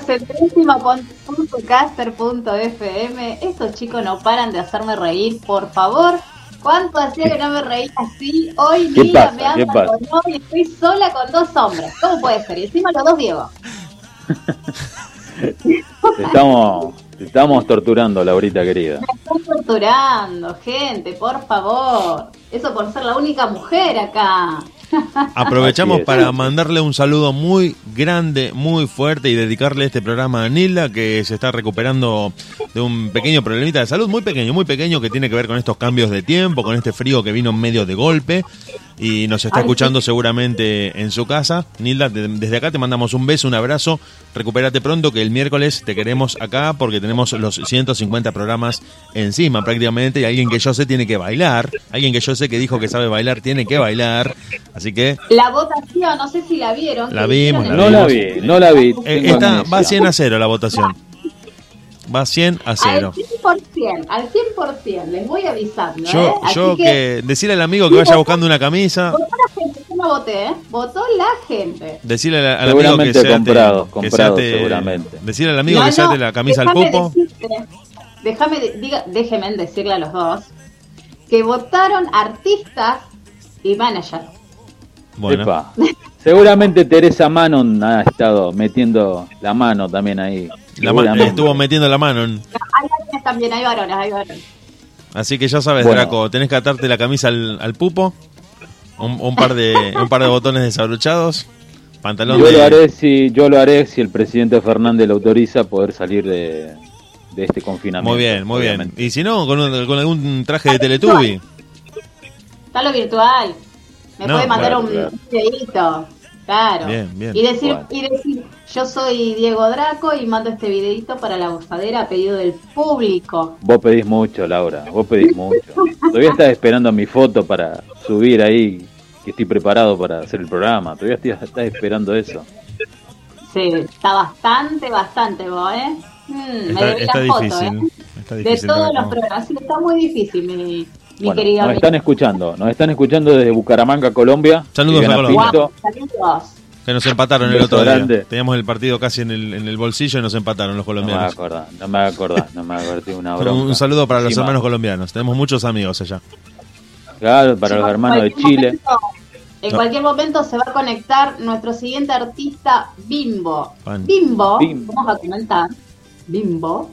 Décima.caster.fm. Estos chicos no paran de hacerme reír, por favor. ¿Cuánto hacía que no me reía así? Hoy ¿Qué día me ando ¿Qué pasa? con novio y estoy sola con dos hombres. ¿Cómo puede ser? Y encima los dos Diego. Te estamos, te estamos torturando, Laurita querida. Me están torturando, gente, por favor. Eso por ser la única mujer acá. Aprovechamos para mandarle un saludo muy grande, muy fuerte y dedicarle este programa a Nilda que se está recuperando de un pequeño problemita de salud, muy pequeño, muy pequeño que tiene que ver con estos cambios de tiempo, con este frío que vino medio de golpe y nos está Ay, escuchando seguramente en su casa. Nilda, de- desde acá te mandamos un beso, un abrazo, recupérate pronto que el miércoles te queremos acá porque tenemos los 150 programas encima prácticamente y alguien que yo sé tiene que bailar, alguien que yo sé que dijo que sabe bailar tiene que bailar, así que La votación, no sé si la vieron. La vimos, la No en- la vi, no la vi. Eh, está, va 100 a 0 la votación. Va 100 a Al 0. 100%, al 100%, les voy avisando. ¿eh? Yo, Así yo que, que decirle al amigo que vaya buscando una camisa, Votó la gente, yo no voté, ¿eh? Votó la gente. decirle al, al amigo que se comprado, que comprado, seguramente. Decirle al amigo No, que se no, la camisa al decirte- déjame, diga, déjenme decirle a los dos que votaron artistas y managers. Bueno, Epa. Seguramente Teresa Manon ha estado metiendo la mano también ahí. La estuvo metiendo la mano. en- Hay varones también, hay varones, hay varones. Así que ya sabes, Bueno. Draco, tenés que atarte la camisa al, al pupo. Un, un par de un par de botones desabrochados. Pantalón Yo de- lo haré si yo lo haré si el presidente Fernández lo autoriza poder salir de, de este confinamiento. Muy bien, muy bien. Y si no, con, un- con algún traje de Teletubby. Está lo virtual. Me No, puede mandar claro, un claro. videito. Claro. Bien, bien. Y decir, Bueno. y decir, yo soy Diego Draco y mando este videito para la gozadera a pedido del público. Vos pedís mucho, Laura, vos pedís mucho. Todavía estás esperando mi foto para subir ahí, que estoy preparado para hacer el programa. Todavía estoy- estás esperando eso. Sí, está bastante, bastante vos, ¿eh? Mm, me Está, la foto, difícil. ¿eh? Está De todos los programas. Sí, está muy difícil, mi, mi Bueno, querido nos amigo. están escuchando, nos están escuchando desde Bucaramanga, Colombia. Saludos a Colombia. Saludos. Que nos empataron el otro día. Teníamos el partido casi en el, en el bolsillo y nos empataron los No me voy a colombianos. acordar, no me voy a acordar, no me voy a acordar una Pero un saludo para los hermanos colombianos. Tenemos muchos amigos allá. Claro, para los hermanos de Chile. momento- en No. cualquier momento se va a conectar nuestro siguiente artista, Bimbo. Pan. Bimbo, Bimbo. vamos a comentar, Bimbo,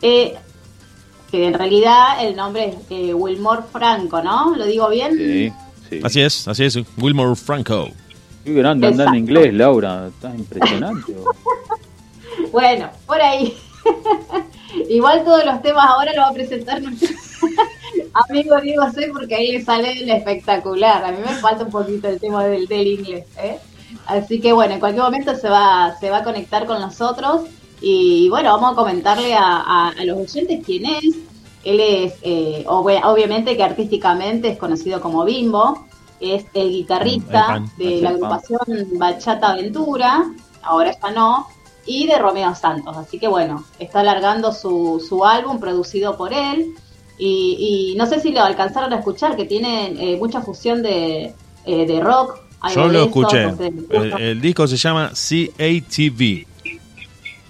eh, que en realidad el nombre es eh, Wilmore Franco, ¿no? ¿Lo digo bien? Sí, sí. Así es, así es. Wilmore Franco. Qué grande andar en inglés, Laura. Estás impresionante. Bueno, por ahí. Igual todos los temas ahora lo va a presentar nuestro amigo Diego C porque ahí le sale el espectacular. A mí me falta un poquito el tema del, del inglés. ¿eh? Así que bueno, en cualquier momento se va, se va a conectar con nosotros y bueno, vamos a comentarle a, a- a los oyentes quién es. Él es, eh, ob- obviamente que artísticamente es conocido como Bimbo, es el guitarrista de la agrupación Bachata Aventura, ahora ya no, y de Romeo Santos. Así que bueno, está alargando su, su álbum producido por él. Y, y no sé si lo alcanzaron a escuchar, que tiene eh, mucha fusión de, eh, de rock. Yo lo escuché. El, el disco se llama CATV,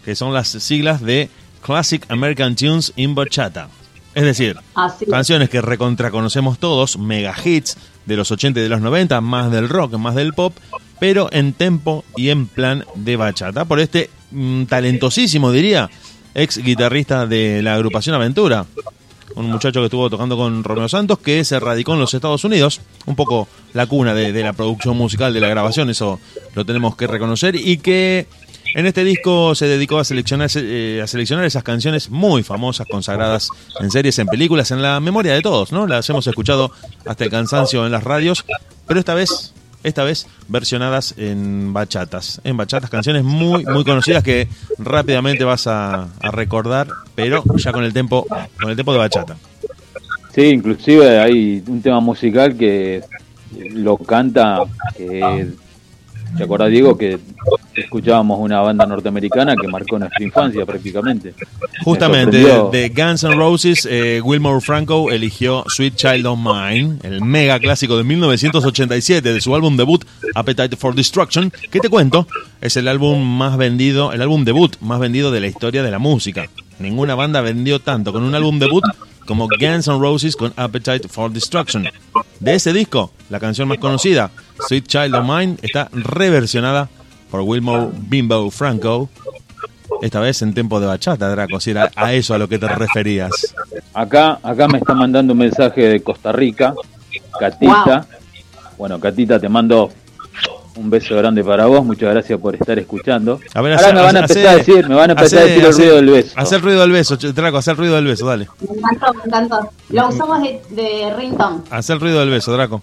que son las siglas de Classic American Tunes in Bachata. Es decir, así canciones que recontra conocemos todos, mega hits de los 80 y de los 90, más del rock, más del pop, pero en tempo y en plan de bachata. Por este mm, talentosísimo, diría, ex guitarrista de la agrupación Aventura. Un muchacho que estuvo tocando con Romeo Santos, que se radicó en los Estados Unidos, un poco la cuna de, de la producción musical, de la grabación, eso lo tenemos que reconocer, y que en este disco se dedicó a seleccionar, eh, a seleccionar esas canciones muy famosas, consagradas en series, en películas, en la memoria de todos, ¿no? Las hemos escuchado hasta el cansancio en las radios, pero esta vez, esta vez versionadas en bachatas, en bachatas, canciones muy, muy conocidas que rápidamente vas a, a recordar, pero ya con el tempo, con el tempo de bachata. Sí, inclusive hay un tema musical que lo canta, que, ¿te acordás, Diego? Que escuchábamos una banda norteamericana que marcó nuestra infancia prácticamente. Justamente, de Guns N' Roses, eh, Wilmore Franco eligió Sweet Child of Mine, el mega clásico de 1987 de su álbum debut Appetite for Destruction, que te cuento, es el álbum más vendido, el álbum debut más vendido de la historia de la música. Ninguna banda vendió tanto con un álbum debut como Guns N' Roses con Appetite for Destruction. De ese disco, la canción más conocida, Sweet Child of Mine, está reversionada por Wilmore Bimbo Franco, esta vez en tiempo de bachata, Draco, si era a eso a lo que te referías. Acá, acá me está mandando un mensaje de Costa Rica, Catita. Bueno, Catita, te mando un beso grande para vos, muchas gracias por estar escuchando. A ver, Ahora hace- me van a hace- empezar a decir, me van a empezar a decir el hace- ruido del beso. Hacer el ruido del beso, Draco, hacer el ruido del beso, dale. Me encantó, me encantó. Lo usamos de, de ringtone. Hacer el ruido del beso, Draco.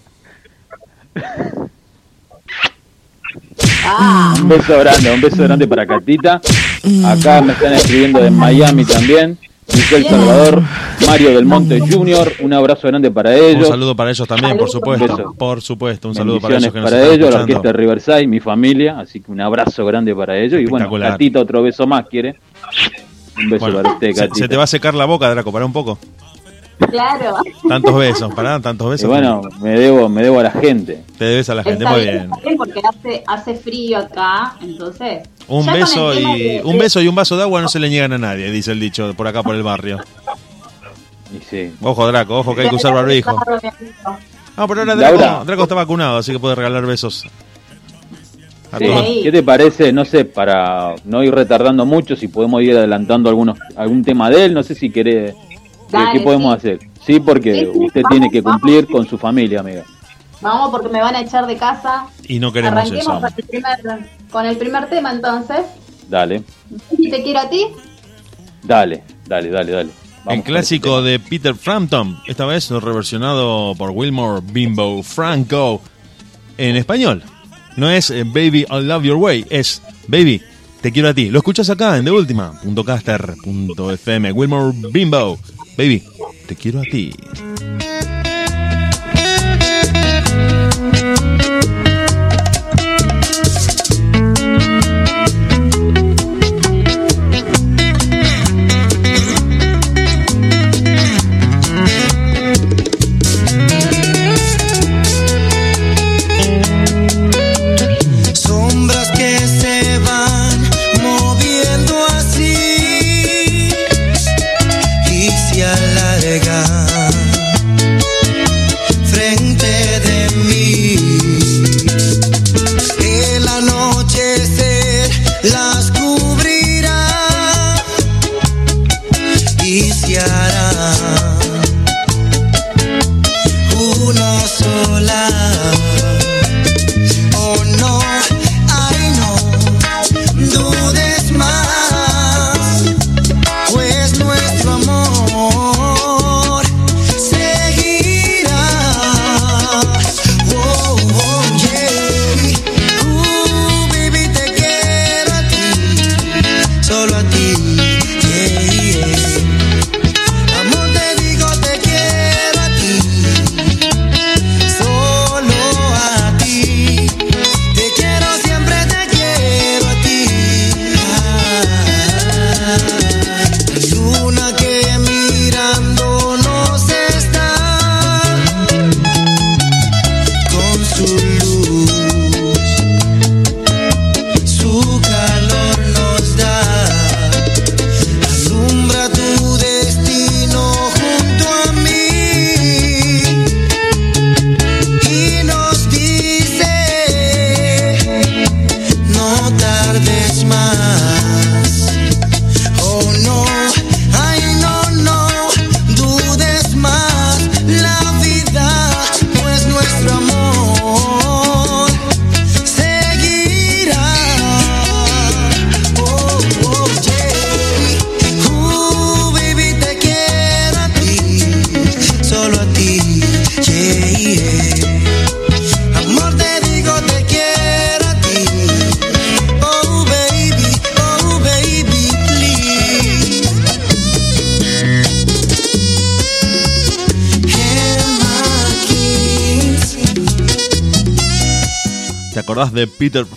Ah, Un beso grande, un beso grande para Catita. Acá me están escribiendo de Miami también. Michelle Salvador, Mario del Monte Jr., un abrazo grande para Un ellos. saludo para ellos también, por Un supuesto. beso. Por supuesto, un saludo para ellos que nos para ellos, la orquesta de Riverside, mi familia, así que un abrazo grande para ellos. Y bueno. Catita, otro beso más, ¿quiere? Un beso Bueno, para usted, se, Catita. se te va a secar la boca, Draco, para un poco. Claro. Tantos besos, pará, tantos Y besos. bueno, me debo, me debo a la gente. Te debes a la gente, Está muy bien, bien. porque hace, hace frío acá, entonces. Un beso y de- un beso y un vaso de agua no se le niegan a nadie, dice el dicho por acá por el barrio. Y sí. Ojo, Draco, ojo que hay que usar barbijo. Amigo. Ah, pero ahora Laura. Draco, Draco está vacunado, así que puede regalar besos. A Sí. todos. ¿Qué te parece? No sé, para no ir retardando mucho, si podemos ir adelantando algunos algún tema de él, no sé si querés. ¿Qué- Dale, ¿Qué podemos sí. hacer? Sí, porque usted vamos, tiene que vamos. cumplir con su familia, amiga. Vamos porque me van a echar de casa. Y no queremos Arranquemos eso. con el, primer, con el primer tema entonces. Dale, Y te quiero a ti. dale, dale, dale, dale. Vamos El clásico de Peter Frampton, esta vez reversionado por Wilmore Bimbo Franco en español. No es eh, Baby I Love Your Way, es Baby Te quiero a ti. Lo escuchas acá en TheUltima.caster.fm. Wilmore Bimbo, Baby Te quiero a ti.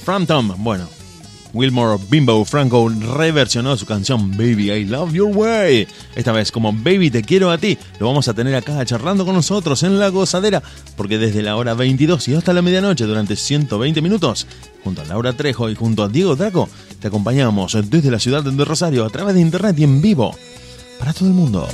Frampton? Bueno, Wilmore Bimbo Franco reversionó su canción Baby I Love Your Way. Esta vez como Baby Te Quiero a Ti. Lo vamos a tener acá charlando con nosotros en la gozadera. Porque desde la hora 22 y hasta la medianoche durante 120 minutos, junto a Laura Trejo y junto a Diego Draco, te acompañamos desde la ciudad de Rosario a través de internet y en vivo para todo el mundo.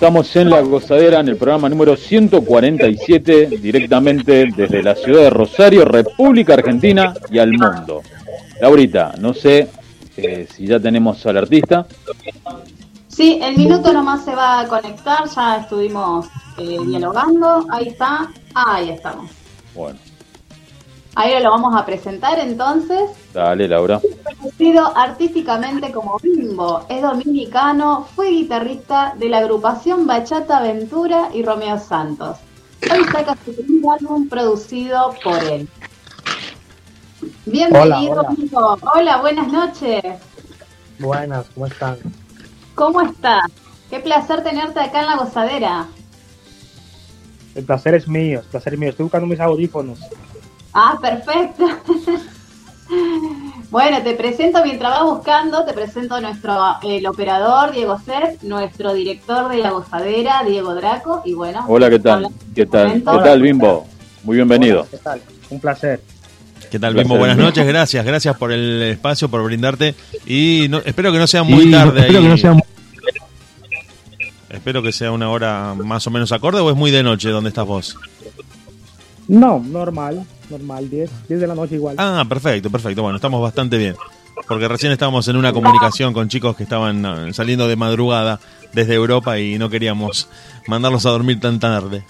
Estamos en La Gozadera, en el programa número 147, directamente desde la ciudad de Rosario, República Argentina y al mundo. Laurita, no sé eh, si ya tenemos al artista. Sí, el minuto nomás se va a conectar, ya estuvimos eh, dialogando, ahí está, ahí estamos. Bueno, Ahí lo vamos a presentar entonces. dale, Laura. Conocido artísticamente como Bimbo, es dominicano, fue guitarrista de la agrupación Bachata Aventura y Romeo Santos. Hoy saca su primer álbum producido por él. Bienvenido, Hola, hola. Bimbo. Hola, buenas noches. Buenas, ¿cómo están? ¿Cómo estás? Qué placer tenerte acá en la gozadera. El placer es mío, el placer es mío. Estoy buscando mis audífonos. Ah, perfecto. Bueno, te presento mientras vas buscando, te presento a nuestro el operador Diego Set, nuestro director de la gozadera Diego Draco y bueno. Hola, ¿qué tal? ¿Qué tal? ¿Qué tal, Bimbo? Muy bienvenido. ¿Qué tal? Un placer. ¿Qué tal, Bimbo? Buenas noches, gracias, gracias por el espacio, por brindarte. Y no- espero que no sea muy Y tarde. espero ahí. que no sea muy- Espero que sea una hora más o menos acorde o es muy de noche donde estás vos. No, normal, normal, 10, 10 de la noche igual. Ah, perfecto, perfecto. Bueno, estamos bastante bien. Porque recién estábamos en una comunicación con chicos que estaban saliendo de madrugada desde Europa y no queríamos mandarlos a dormir tan tarde.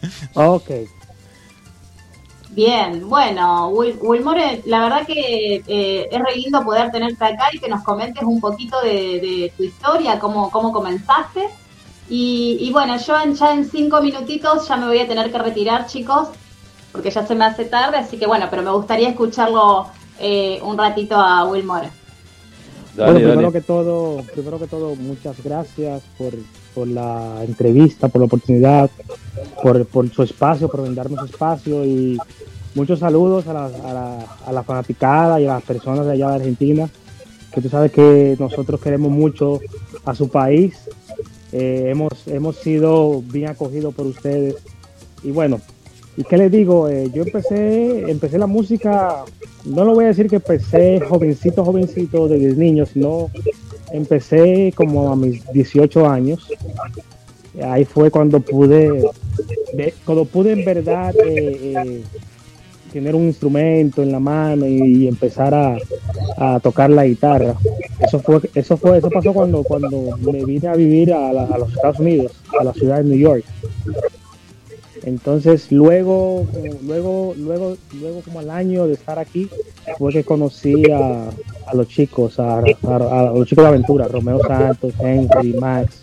Ok. Bien, bueno, Wil- Wilmore, la verdad que eh, es re lindo poder tenerte acá y que nos comentes un poquito de, de tu historia, cómo, cómo comenzaste. Y, y bueno, yo en- ya en cinco minutitos ya me voy a tener que retirar, chicos, porque ya se me hace tarde, así que bueno, pero me gustaría escucharlo eh, un ratito a Wilmore. Dale, bueno, primero dale. que todo, primero que todo, muchas gracias por, por la entrevista, por la oportunidad, por, por su espacio, por brindarme su espacio y muchos saludos a la, a, la, a la fanaticada y a las personas de allá de Argentina, que tú sabes que nosotros queremos mucho a su país, eh, hemos, hemos sido bien acogidos por ustedes y bueno, ¿y qué les digo? Eh, yo empecé, empecé la música, no lo voy a decir que empecé jovencito, jovencito desde niño, sino empecé como a mis 18 años. Ahí fue cuando pude, de- cuando pude en verdad eh, tener un instrumento en la mano y, empezar a, a tocar la guitarra. Eso fue, eso fue, eso pasó cuando, cuando me vine a vivir a, la- los Estados Unidos, a la ciudad de New York. Entonces luego, luego, luego, luego como al año de estar aquí, fue que conocí a, a los chicos, a, a- los chicos de aventura, Romeo Santos, Henry, Max,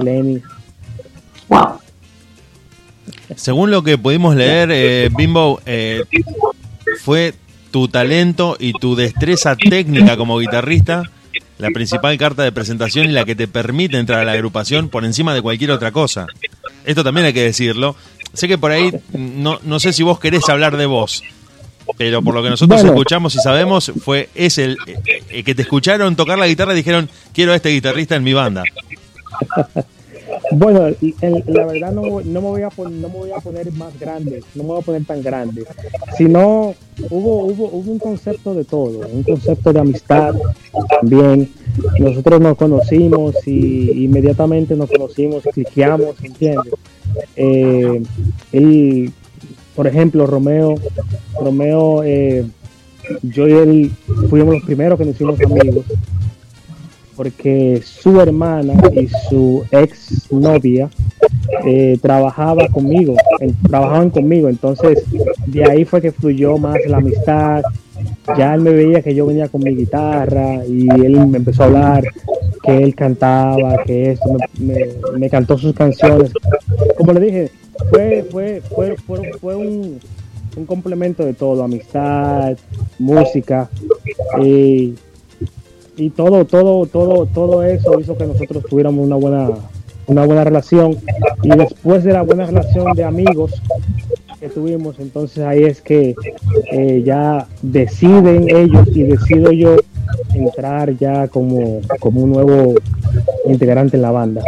Lenny. Según lo que pudimos leer, eh, Bimbo, eh, fue tu talento y tu destreza técnica como guitarrista la principal carta de presentación y la que te permite entrar a la agrupación por encima de cualquier otra cosa. Esto también hay que decirlo. Sé que por ahí, no, no sé si vos querés hablar de vos, pero por lo que nosotros Bueno. escuchamos y sabemos, fue ese el, el que te escucharon tocar la guitarra y dijeron, quiero a este guitarrista en mi banda. Bueno, el- la verdad no, no, me voy a no me voy a poner más grande, no me voy a poner tan grande, sino hubo, hubo, hubo un concepto de todo, un concepto de amistad también. Nosotros nos conocimos y inmediatamente nos conocimos, cliqueamos, ¿entiendes? Eh, él, por ejemplo, Romeo, Romeo, eh, yo y él fuimos los primeros que nos hicimos amigos, porque su hermana y su ex novia eh, trabajaba conmigo, trabajaban conmigo, entonces de ahí fue que fluyó más la amistad. Ya él me veía que yo venía con mi guitarra y él me empezó a hablar que él cantaba, que esto, me cantó sus canciones. Como le dije, fue, fue, fue, fue, fue un, un complemento de todo, amistad, música y, y todo, todo, todo, todo eso hizo que nosotros tuviéramos una buena, una buena relación y después de la buena relación de amigos que tuvimos, entonces ahí es que eh, ya deciden ellos y decido yo entrar ya como, como un nuevo integrante en la banda.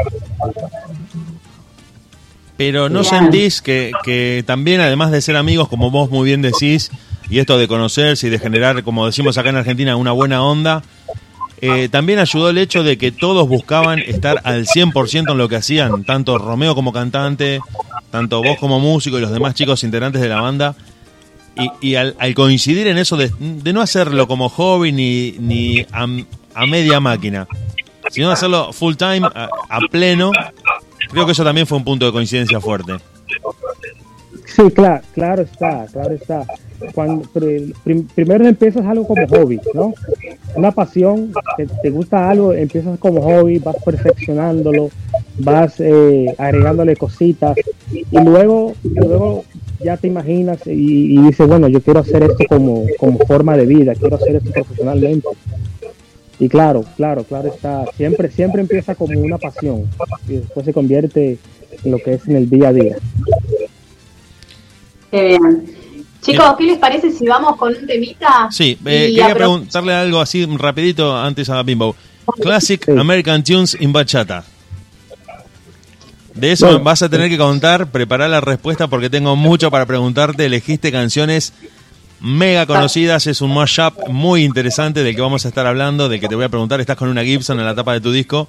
Pero no sentís que, que también, además de ser amigos, como vos muy bien decís, y esto de conocerse y de generar, como decimos acá en Argentina, una buena onda, eh, también ayudó el hecho de que todos buscaban estar al 100% en lo que hacían, tanto Romeo como cantante, tanto vos como músico y los demás chicos integrantes de la banda. Y, y al, coincidir en eso de, no hacerlo como hobby ni, ni a, a media máquina, sino hacerlo full time, a, a pleno, creo que eso también fue un punto de coincidencia fuerte. Sí, claro, claro está, claro está. Cuando pri- prim- primero empiezas algo como hobby, ¿no? Una pasión, que te gusta algo, empiezas como hobby, vas perfeccionándolo, vas eh, agregándole cositas y luego, luego ya te imaginas y, dices, bueno, yo quiero hacer esto como, como forma de vida, quiero hacer esto profesionalmente. Y claro, claro, claro está. Siempre, siempre empieza como una pasión y después se convierte en lo que es en el día a día. Chicos, ¿qué les parece si vamos con un temita? Sí, eh, quería preguntarle algo así rapidito antes a Bimbo. Classic American Tunes in Bachata. De eso Bueno. vas a tener que contar, preparar la respuesta porque tengo mucho para preguntarte. Elegiste canciones mega conocidas, es un mashup muy interesante del que vamos a estar hablando, del que te voy a preguntar. Estás con una Gibson en la tapa de tu disco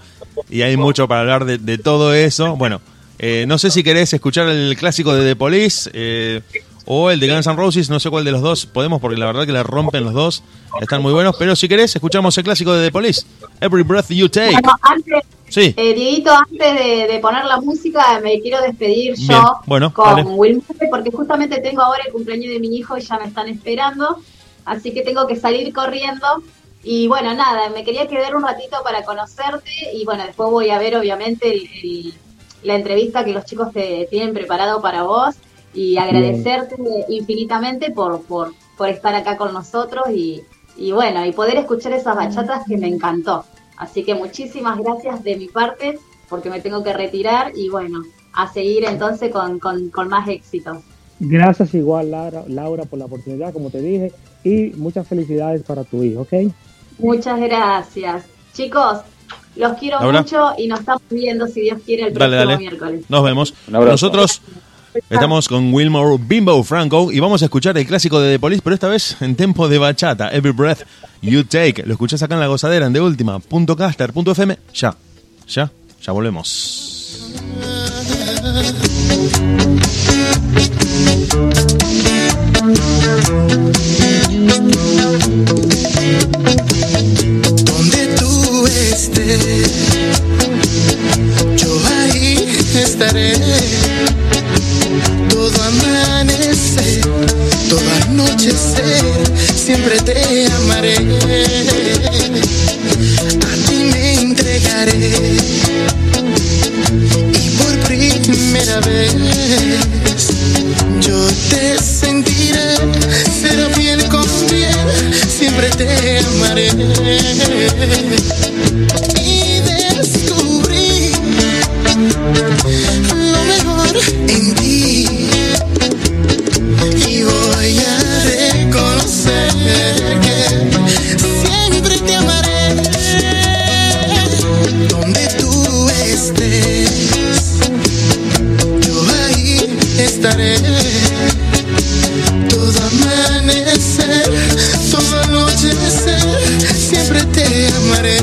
y hay mucho para hablar de, de todo eso. Bueno, eh, no sé si querés escuchar el clásico de The Police eh, o el de Guns N' Roses, no sé cuál de los dos podemos porque la verdad que le rompen los dos, están muy buenos, pero si querés escuchamos el clásico de The Police, Every Breath You Take. Bueno, antes, Sí. eh, Dieguito, antes de, de poner la música, me quiero despedir Bien, yo bueno, con. Will Murphy, porque justamente tengo ahora el cumpleaños de mi hijo y ya me están esperando, así que tengo que salir corriendo. Y bueno, nada, me quería quedar un ratito para conocerte y bueno, después voy a ver obviamente el- el- la entrevista que los chicos te tienen preparado para vos y agradecerte infinitamente por, por, por estar acá con nosotros y, y bueno, y poder escuchar esas bachatas que me encantó. Así que muchísimas gracias de mi parte porque me tengo que retirar y bueno, a seguir entonces con, con, con más éxitos. Gracias igual, Laura, Laura, por la oportunidad, como te dije, y muchas felicidades para tu hijo, ¿ok? Muchas gracias. Chicos, los quiero Laura. mucho y nos estamos viendo si Dios quiere el Dale, próximo dale. miércoles. Nos vemos. abrazo. Nosotros estamos con Wilmore Bimbo Franco y vamos a escuchar el clásico de The Police, pero esta vez en tempo de bachata. Every Breath You Take. Lo escuchás acá en la gozadera en de última. Punto caster, punto FM. Ya, ya, ya volvemos. Donde tú estés, yo ahí estaré. Todo amanecer, todo anochecer, siempre te amaré. A ti me entregaré. Y por primera vez, yo te sentiré. Será piel con piel, siempre te amaré. Y descubrí lo mejor en ti. Estaré. Todo amanecer, todo anochecer, siempre te amaré.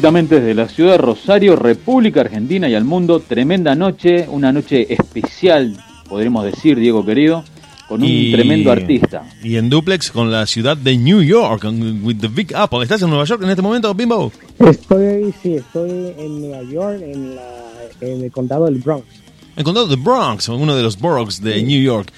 Directamente desde la ciudad de Rosario, República Argentina y al mundo, tremenda noche, una noche especial, podríamos decir, Diego querido, con un Y- tremendo artista. Y en duplex con la ciudad de New York, con- with the Big Apple. ¿Estás en Nueva York en este momento, Bimbo? Estoy, sí, estoy en Nueva York, en, la, en el condado del Bronx. El condado de Bronx, uno de los boroughs de New York.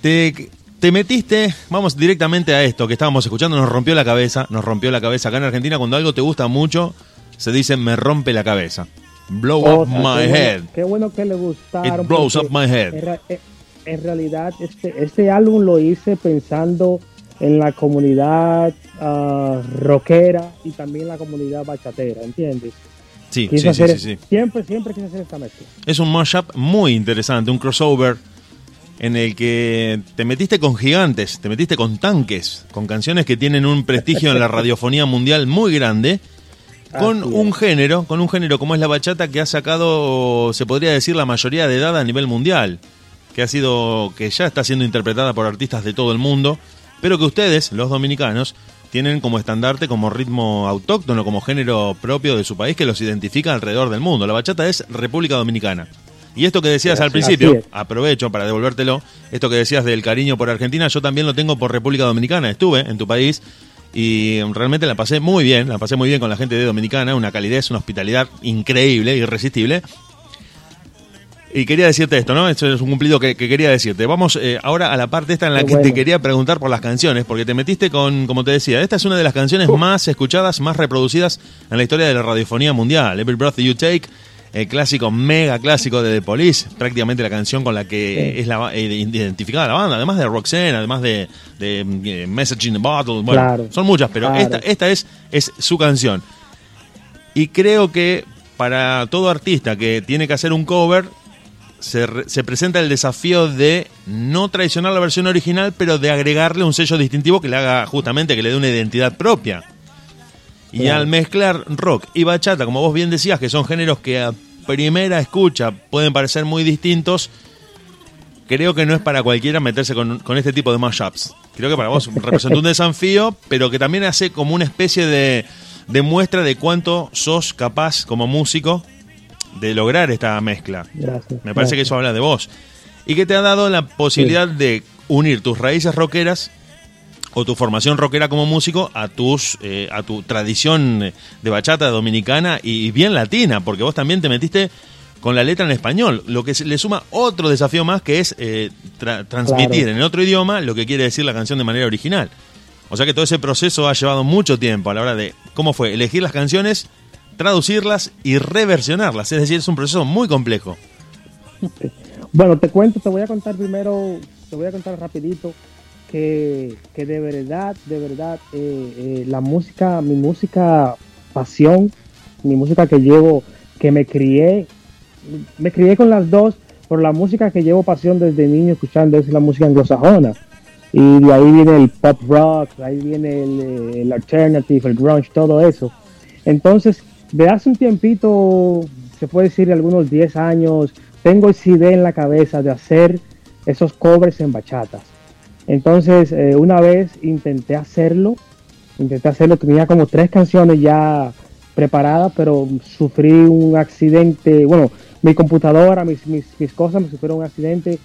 Te, te metiste, vamos directamente a esto que estábamos escuchando, nos rompió la cabeza, nos rompió la cabeza. Acá en Argentina, cuando algo te gusta mucho, se dice me rompe la cabeza. Blow up sea, my qué bueno- head. Qué bueno que le gustaron. It blows up my head. En, eh, en realidad, este, este álbum lo hice pensando en la comunidad ah, rockera y también la comunidad bachatera, ¿entiendes? Sí, sí, hacer- sí, sí. Siempre, siempre quise hacer esta mezcla. Es un mashup muy interesante, un crossover en el que te metiste con gigantes, te metiste con tanques, con canciones que tienen un prestigio en la radiofonía mundial muy grande, con Así un género, con un género como es la bachata que ha sacado, se podría decir, la mayoría de edad a nivel mundial, que ha sido, que ya está siendo interpretada por artistas de todo el mundo, pero que ustedes, los dominicanos, tienen como estandarte, como ritmo autóctono, como género propio de su país que los identifica alrededor del mundo. La bachata es República Dominicana. Y esto que decías al principio, aprovecho para devolvértelo, esto que decías del cariño por Argentina, yo también lo tengo por República Dominicana. Estuve en tu país y realmente la pasé muy bien, la pasé muy bien con la gente de Dominicana, una calidez, una hospitalidad increíble, irresistible. Y quería decirte esto, ¿no? Esto es un cumplido que, que quería decirte. Vamos eh, ahora a la parte esta en la Qué que te quería preguntar por las canciones, porque te metiste con, como te decía, esta es una de las canciones más escuchadas, más reproducidas en la historia de la radiofonía mundial. Every Breath You Take, el clásico, mega clásico de The Police, prácticamente la canción con la que es la, eh, identificada la banda, además de Roxanne, además de, de, eh, Message in the Bottle, bueno, Claro. son muchas, pero Claro. esta, esta es, es su canción. Y creo que para todo artista que tiene que hacer un cover, se, se presenta el desafío de no traicionar la versión original, pero de agregarle un sello distintivo que le haga justamente, que le dé una identidad propia. Y al mezclar rock y bachata, como vos bien decías, que son géneros que a primera escucha pueden parecer muy distintos, creo que no es para cualquiera meterse con, con este tipo de mashups. Creo que para vos representa un desafío, pero que también hace como una especie de, de muestra de cuánto sos capaz como músico de lograr esta mezcla. Gracias. Me parece que eso habla de vos. Y que te ha dado la posibilidad de unir tus raíces rockeras o tu formación rockera como músico a tus eh, a tu tradición de bachata dominicana y bien latina, porque vos también te metiste con la letra en español, lo que le suma otro desafío más que es eh, tra- transmitir Claro. en otro idioma lo que quiere decir la canción de manera original. O sea que todo ese proceso ha llevado mucho tiempo a la hora de cómo fue elegir las canciones, traducirlas y reversionarlas. Es decir, es un proceso muy complejo. Bueno, te cuento, te voy a contar primero, te voy a contar rapidito que, de verdad, de verdad, eh, eh, la música, mi música pasión, mi música que llevo, que me crié, me crié con las dos, por la música que llevo pasión desde niño escuchando es la música anglosajona. y de ahí viene el pop rock, ahí viene el, eh, el alternative, el grunge, todo eso. Entonces, de hace un tiempito, se puede decir algunos 10 años, tengo esa idea en la cabeza de hacer esos covers en bachatas. Entonces, eh, una vez intenté hacerlo, intenté hacerlo, tenía como tres canciones ya preparadas, pero sufrí un accidente, bueno, mi computadora, mis, mis, mis cosas me sufrieron un accidente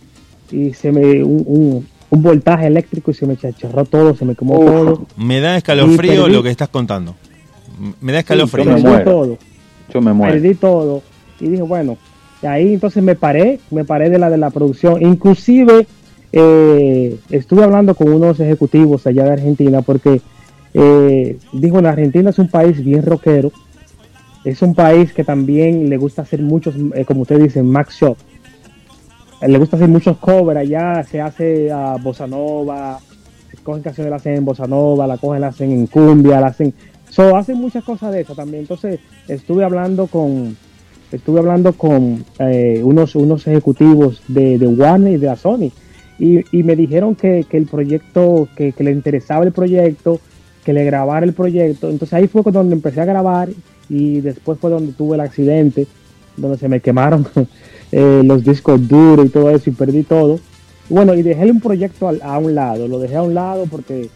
y se me, un, un, un voltaje eléctrico y se me chacharró todo, se me quemó Uf, todo. Me da escalofrío perdí- lo que estás contando. Me da Sí, escalofrío. perdí todo. Yo me muero. Perdí todo. Y dije, bueno, y ahí entonces me paré, me paré de la de la producción. Inclusive eh, estuve hablando con unos ejecutivos allá de Argentina porque eh, dijo, en Argentina es un país bien rockero. Es un país que también le gusta hacer muchos, eh, como ustedes dicen, max shop. Le gusta hacer muchos covers. Allá se hace a bossa nova, cogen canciones, la hacen en bossa nova, la cogen, hacen en cumbia, la hacen... So, hacen muchas cosas de eso también. Entonces, estuve hablando con estuve hablando con eh, unos unos ejecutivos de, de Warner y de la Sony y, y me dijeron que, que el proyecto que, le interesaba el proyecto que le grabara el proyecto entonces ahí fue donde empecé a grabar y después fue donde tuve el accidente donde se me quemaron eh, los discos duros y todo eso y perdí todo bueno y dejé un proyecto a, un lado lo dejé a un lado porque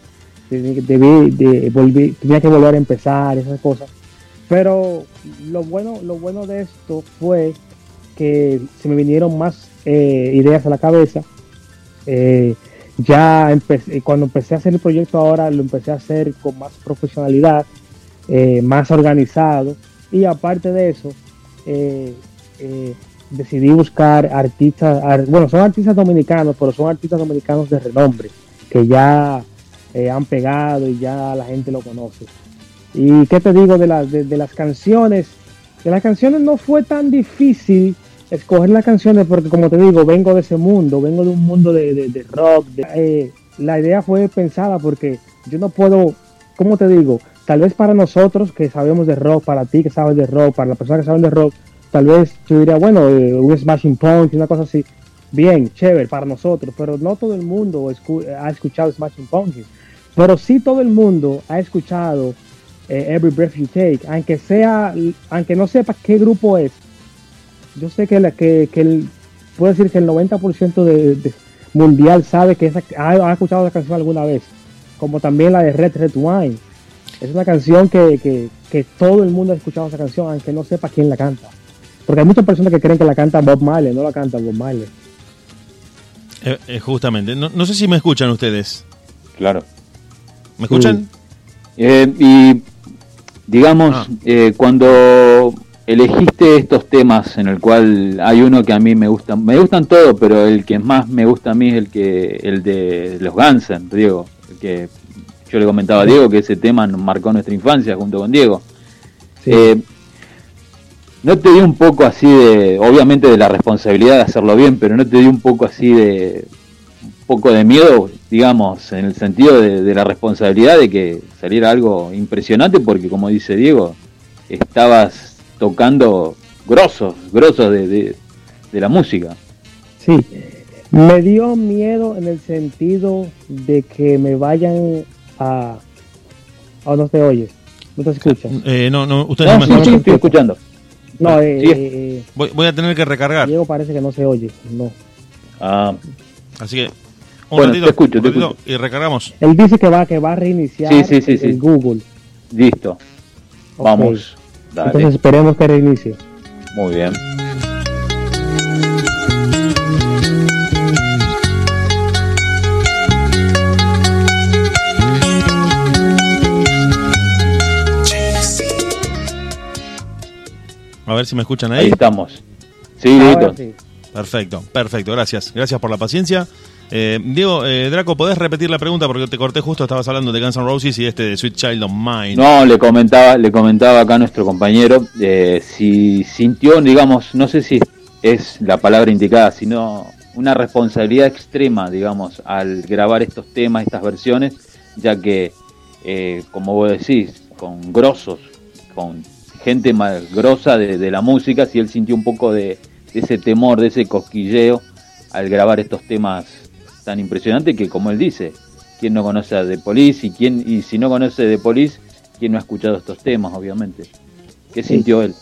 debí- de- volví- tenía que volver a empezar esas cosas pero lo bueno, lo bueno de esto fue que se me vinieron más eh, ideas a la cabeza. Eh, ya empecé, cuando empecé a hacer el proyecto ahora lo empecé a hacer con más profesionalidad, eh, más organizado y aparte de eso eh, eh, decidí buscar artistas, ar- bueno son artistas dominicanos, pero son artistas dominicanos de renombre que ya eh, han pegado y ya la gente lo conoce. Y qué te digo de, las de las canciones. De las canciones no fue tan difícil escoger las canciones porque como te digo, vengo de ese mundo, vengo de un mundo de, de- rock. de- eh, la idea fue pensada porque yo no puedo, ¿cómo te digo? Tal vez para nosotros que sabemos de rock, para ti que sabes de rock, para las personas que saben de rock, tal vez tú dirías, bueno, eh, un Smashing Pumpkins, una cosa así. Bien, chévere para nosotros, pero no todo el mundo escu- ha escuchado Smashing Pumpkins. Pero sí todo el mundo ha escuchado eh, Every Breath You Take, aunque sea, aunque no sepa qué grupo es, yo sé que, la, que, que el, puedo decir que el 90% de, de mundial sabe que esa, ha, ha escuchado esa canción alguna vez, como también la de Red Red Wine. Es una canción que, que, que todo el mundo ha escuchado esa canción, aunque no sepa quién la canta. Porque hay muchas personas que creen que la canta Bob Marley, no la canta Bob Marley. Eh, eh, justamente. No, no sé si me escuchan ustedes. Claro. ¿Me escuchan? Eh, y digamos, Ah. eh, cuando elegiste estos temas en el cual hay uno que a mí me gusta, me gustan todos, pero el que más me gusta a mí es el que el de los Gansen, Diego, el que yo le comentaba a Diego que ese tema nos marcó nuestra infancia junto con Diego. Eh, ¿No te dio un poco así de, obviamente de la responsabilidad de hacerlo bien, pero no te dio un poco así de, un poco de miedo, digamos, en el sentido de, de la responsabilidad de que saliera algo impresionante, porque como dice Diego, estabas tocando grosos, grosos de, de, de la música. Sí, me dio miedo en el sentido de que me vayan a... ¿O no te oyes? ¿No te escuchas? Eh, no, no, ustedes No, no, me sí, escuchan. sí, estoy escuchando. No, eh, Sí. eh, Voy, voy a tener que recargar. Diego parece que no se oye, no. Ah, Así que. Un Bueno, ratito, te escucho, un te ratito escucho. y recargamos. Él dice que va, que va a reiniciar Sí, sí, sí, el sí. Google. listo. Vamos. Dale. Entonces esperemos que reinicie. Muy bien. A ver si me escuchan ahí. Ahí estamos. Sí, listo. sí. Perfecto, perfecto, gracias. Gracias por la paciencia. Eh, Diego, eh, Draco, ¿podés repetir la pregunta? Porque te corté justo, estabas hablando de Guns N' Roses y este de Sweet Child of Mine. No, le comentaba, le comentaba acá nuestro compañero eh, si sintió, digamos, no sé si es la palabra indicada, sino una responsabilidad extrema, digamos, al grabar estos temas, estas versiones, ya que, eh, como vos decís, con grosos, con gente más grosa de, la música, si él sintió un poco de ese temor, de ese cosquilleo al grabar estos temas tan impresionante que, como él dice, ¿quién no conoce a The Police? Y, quién, y si no conoce The Police, ¿quién no ha escuchado estos temas, obviamente? ¿Qué Sí. sintió él?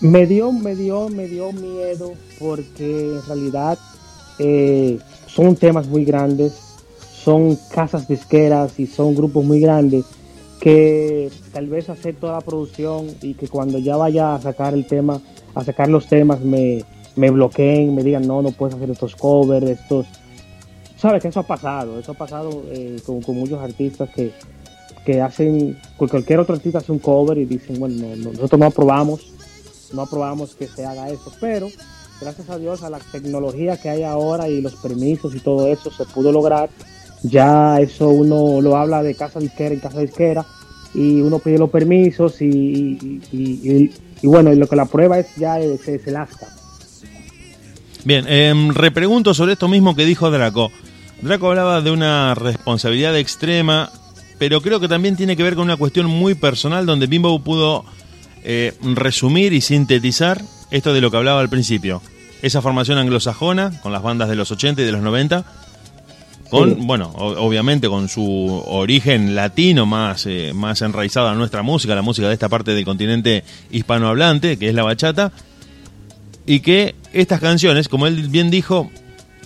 Me dio, me dio, me dio miedo porque en realidad eh, son temas muy grandes, son casas disqueras y son grupos muy grandes que tal vez hacer toda la producción y que cuando ya vaya a sacar el tema, a sacar los temas, me, me bloqueen, me digan no, no puedes hacer estos covers, estos... Sabes que eso ha pasado, eso ha pasado eh, con, muchos artistas que, que hacen, cualquier otro artista hace un cover y dicen, bueno, no- no- nosotros no aprobamos, no aprobamos que se haga eso, pero gracias a Dios a la tecnología que hay ahora y los permisos y todo eso se pudo lograr. Ya eso uno lo habla de casa disquera en casa disquera y uno pide los permisos y, y, y- y- bueno, lo que la prueba es ya es, es el asta. Bien, em, repregunto sobre esto mismo que dijo Draco. Draco hablaba de una responsabilidad extrema, pero creo que también tiene que ver con una cuestión muy personal donde Bimbo pudo eh, resumir y sintetizar esto de lo que hablaba al principio. Esa formación anglosajona con las bandas de los 80 y de los 90, con, Sí. bueno, o- obviamente con su origen latino más, eh, más enraizado a nuestra música, la música de esta parte del continente hispanohablante, que es la bachata, y que estas canciones, como él bien dijo,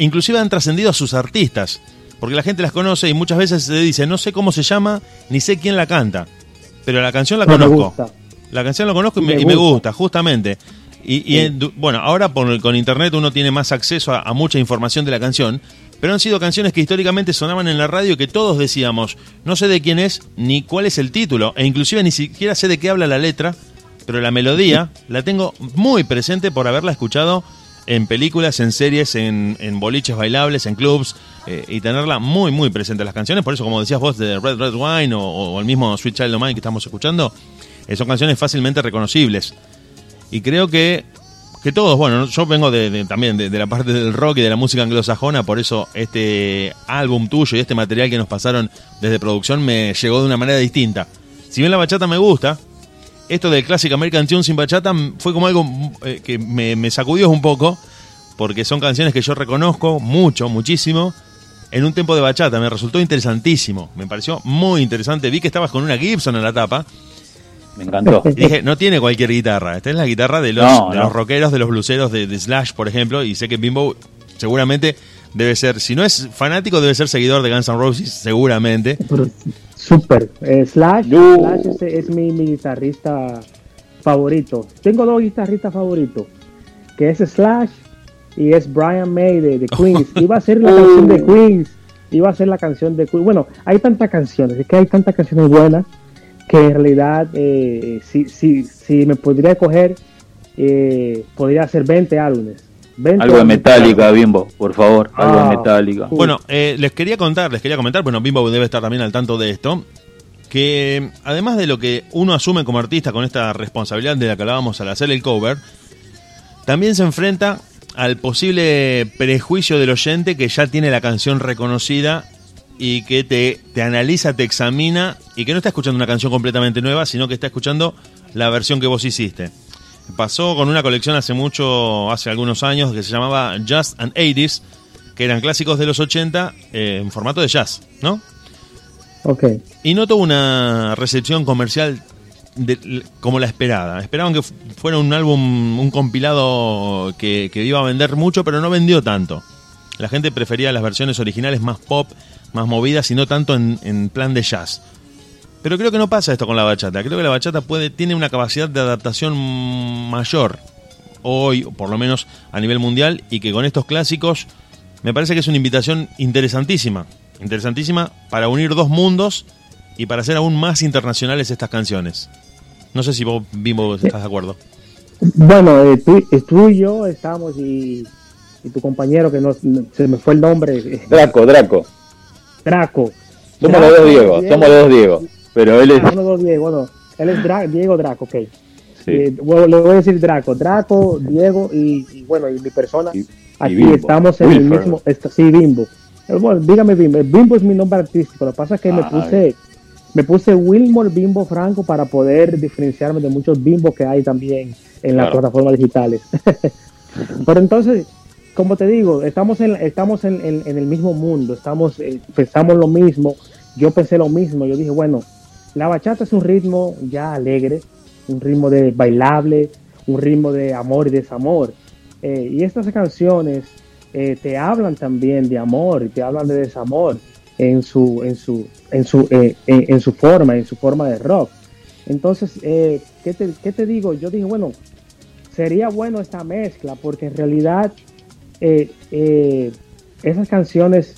inclusive han trascendido a sus artistas, porque la gente las conoce y muchas veces se dice, no sé cómo se llama, ni sé quién la canta, pero la canción la No conozco. La canción la conozco y Y me, me y me gusta. justamente. Y, Sí. bueno, ahora por- con internet uno tiene más acceso a, a mucha información de la canción, pero han sido canciones que históricamente sonaban en la radio y que todos decíamos, no sé de quién es ni cuál es el título, e inclusive ni siquiera sé de qué habla la letra, pero la melodía la tengo muy presente por haberla escuchado en películas, en series, en, en boliches bailables, en clubs, eh, y tenerla muy, muy presente las canciones. Por eso, como decías vos, de Red Red Wine o, el mismo Sweet Child of Mine que estamos escuchando, eh, son canciones fácilmente reconocibles. Y creo que, que todos, bueno, yo vengo de, también de la parte del rock y de la música anglosajona, por eso este álbum tuyo y este material que nos pasaron desde producción me llegó de una manera distinta. Si bien la bachata me gusta, esto del Classic American Tune sin bachata fue como algo eh, que me, me sacudió un poco, porque son canciones que yo reconozco mucho, muchísimo, en un tempo de bachata. Me resultó interesantísimo, me pareció muy interesante. Vi que estabas con una Gibson en la tapa. Me encantó. Y dije, no tiene cualquier guitarra. Esta es la guitarra de los, No, de no. los rockeros, de los bluseros, de, de Slash, por ejemplo. Y sé que Bimbo seguramente debe ser, si no es fanático, debe ser seguidor de Guns N' Roses, seguramente. Súper. Eh, Slash. Slash es, es mi, mi guitarrista favorito. Tengo dos guitarristas favoritos, que es Slash y es Brian May de, de Queens. Iba a ser la canción de Queens. Iba a ser la canción de Queens. Bueno, hay tantas canciones, es que hay tantas canciones buenas que en realidad eh, si, si, si me podría coger, eh, podría hacer 20 álbumes. 20 Algo de. Metallica, Bimbo, por favor. Algo Ah. de Metallica. Bueno, eh, les quería contar, les quería comentar, bueno, Bimbo debe estar también al tanto de esto, que además de lo que uno asume como artista con esta responsabilidad de la que hablábamos al hacer el cover, también se enfrenta al posible prejuicio del oyente que ya tiene la canción reconocida y que te, te analiza, te examina y que no está escuchando una canción completamente nueva, sino que está escuchando la versión que vos hiciste. Pasó con una colección hace mucho, hace algunos años, que se llamaba Just and 80s, que eran clásicos de los 80 eh, en formato de jazz, ¿no? Ok. Y no tuvo una recepción comercial de- como la esperada. Esperaban que fu- fuera un álbum, un compilado que, que iba a vender mucho, pero no vendió tanto. La gente prefería las versiones originales más pop, más movidas y no tanto en, en plan de jazz. Pero creo que no pasa esto con la bachata. Creo que la bachata puede, tiene una capacidad de adaptación mayor hoy, por lo menos a nivel mundial, y que con estos clásicos me parece que es una invitación interesantísima. Interesantísima para unir dos mundos y para hacer aún más internacionales estas canciones. No sé si vos, Bimbo, estás de acuerdo. Bueno, eh, tú, tú y yo estamos y, y tu compañero que no, se me fue el nombre, Draco, Draco. Draco. Somos los dos Diego, somos los dos Diego. Pero él es. Ah, uno, dos, Diego, bueno, él es Dra- Diego Draco, ok. Sí. Eh, bueno, le voy a decir Draco, Draco, Diego y, y bueno, y mi persona. Y- Aquí Bimbo. estamos en el mismo, esta- sí, Bimbo. Eh, Bueno, dígame Bimbo, Eh, Bimbo es mi nombre artístico, lo que pasa es que me Ay. puse, me puse Wilmore Bimbo Franco para poder diferenciarme de muchos Bimbos que hay también en las plataformas digitales. Pero entonces, como te digo, estamos en, estamos en, en- en el mismo mundo, estamos, eh, pensamos lo mismo, yo pensé lo mismo, yo dije, bueno, la bachata es un ritmo ya alegre, un ritmo de bailable, un ritmo de amor y desamor. Eh, y estas canciones eh, te hablan también de amor, te hablan de desamor en su, en su, en su, eh, en, su forma, en su forma de rock. Entonces, ¿qué, te, qué te digo? Yo dije, bueno, sería bueno esta mezcla porque en realidad esas canciones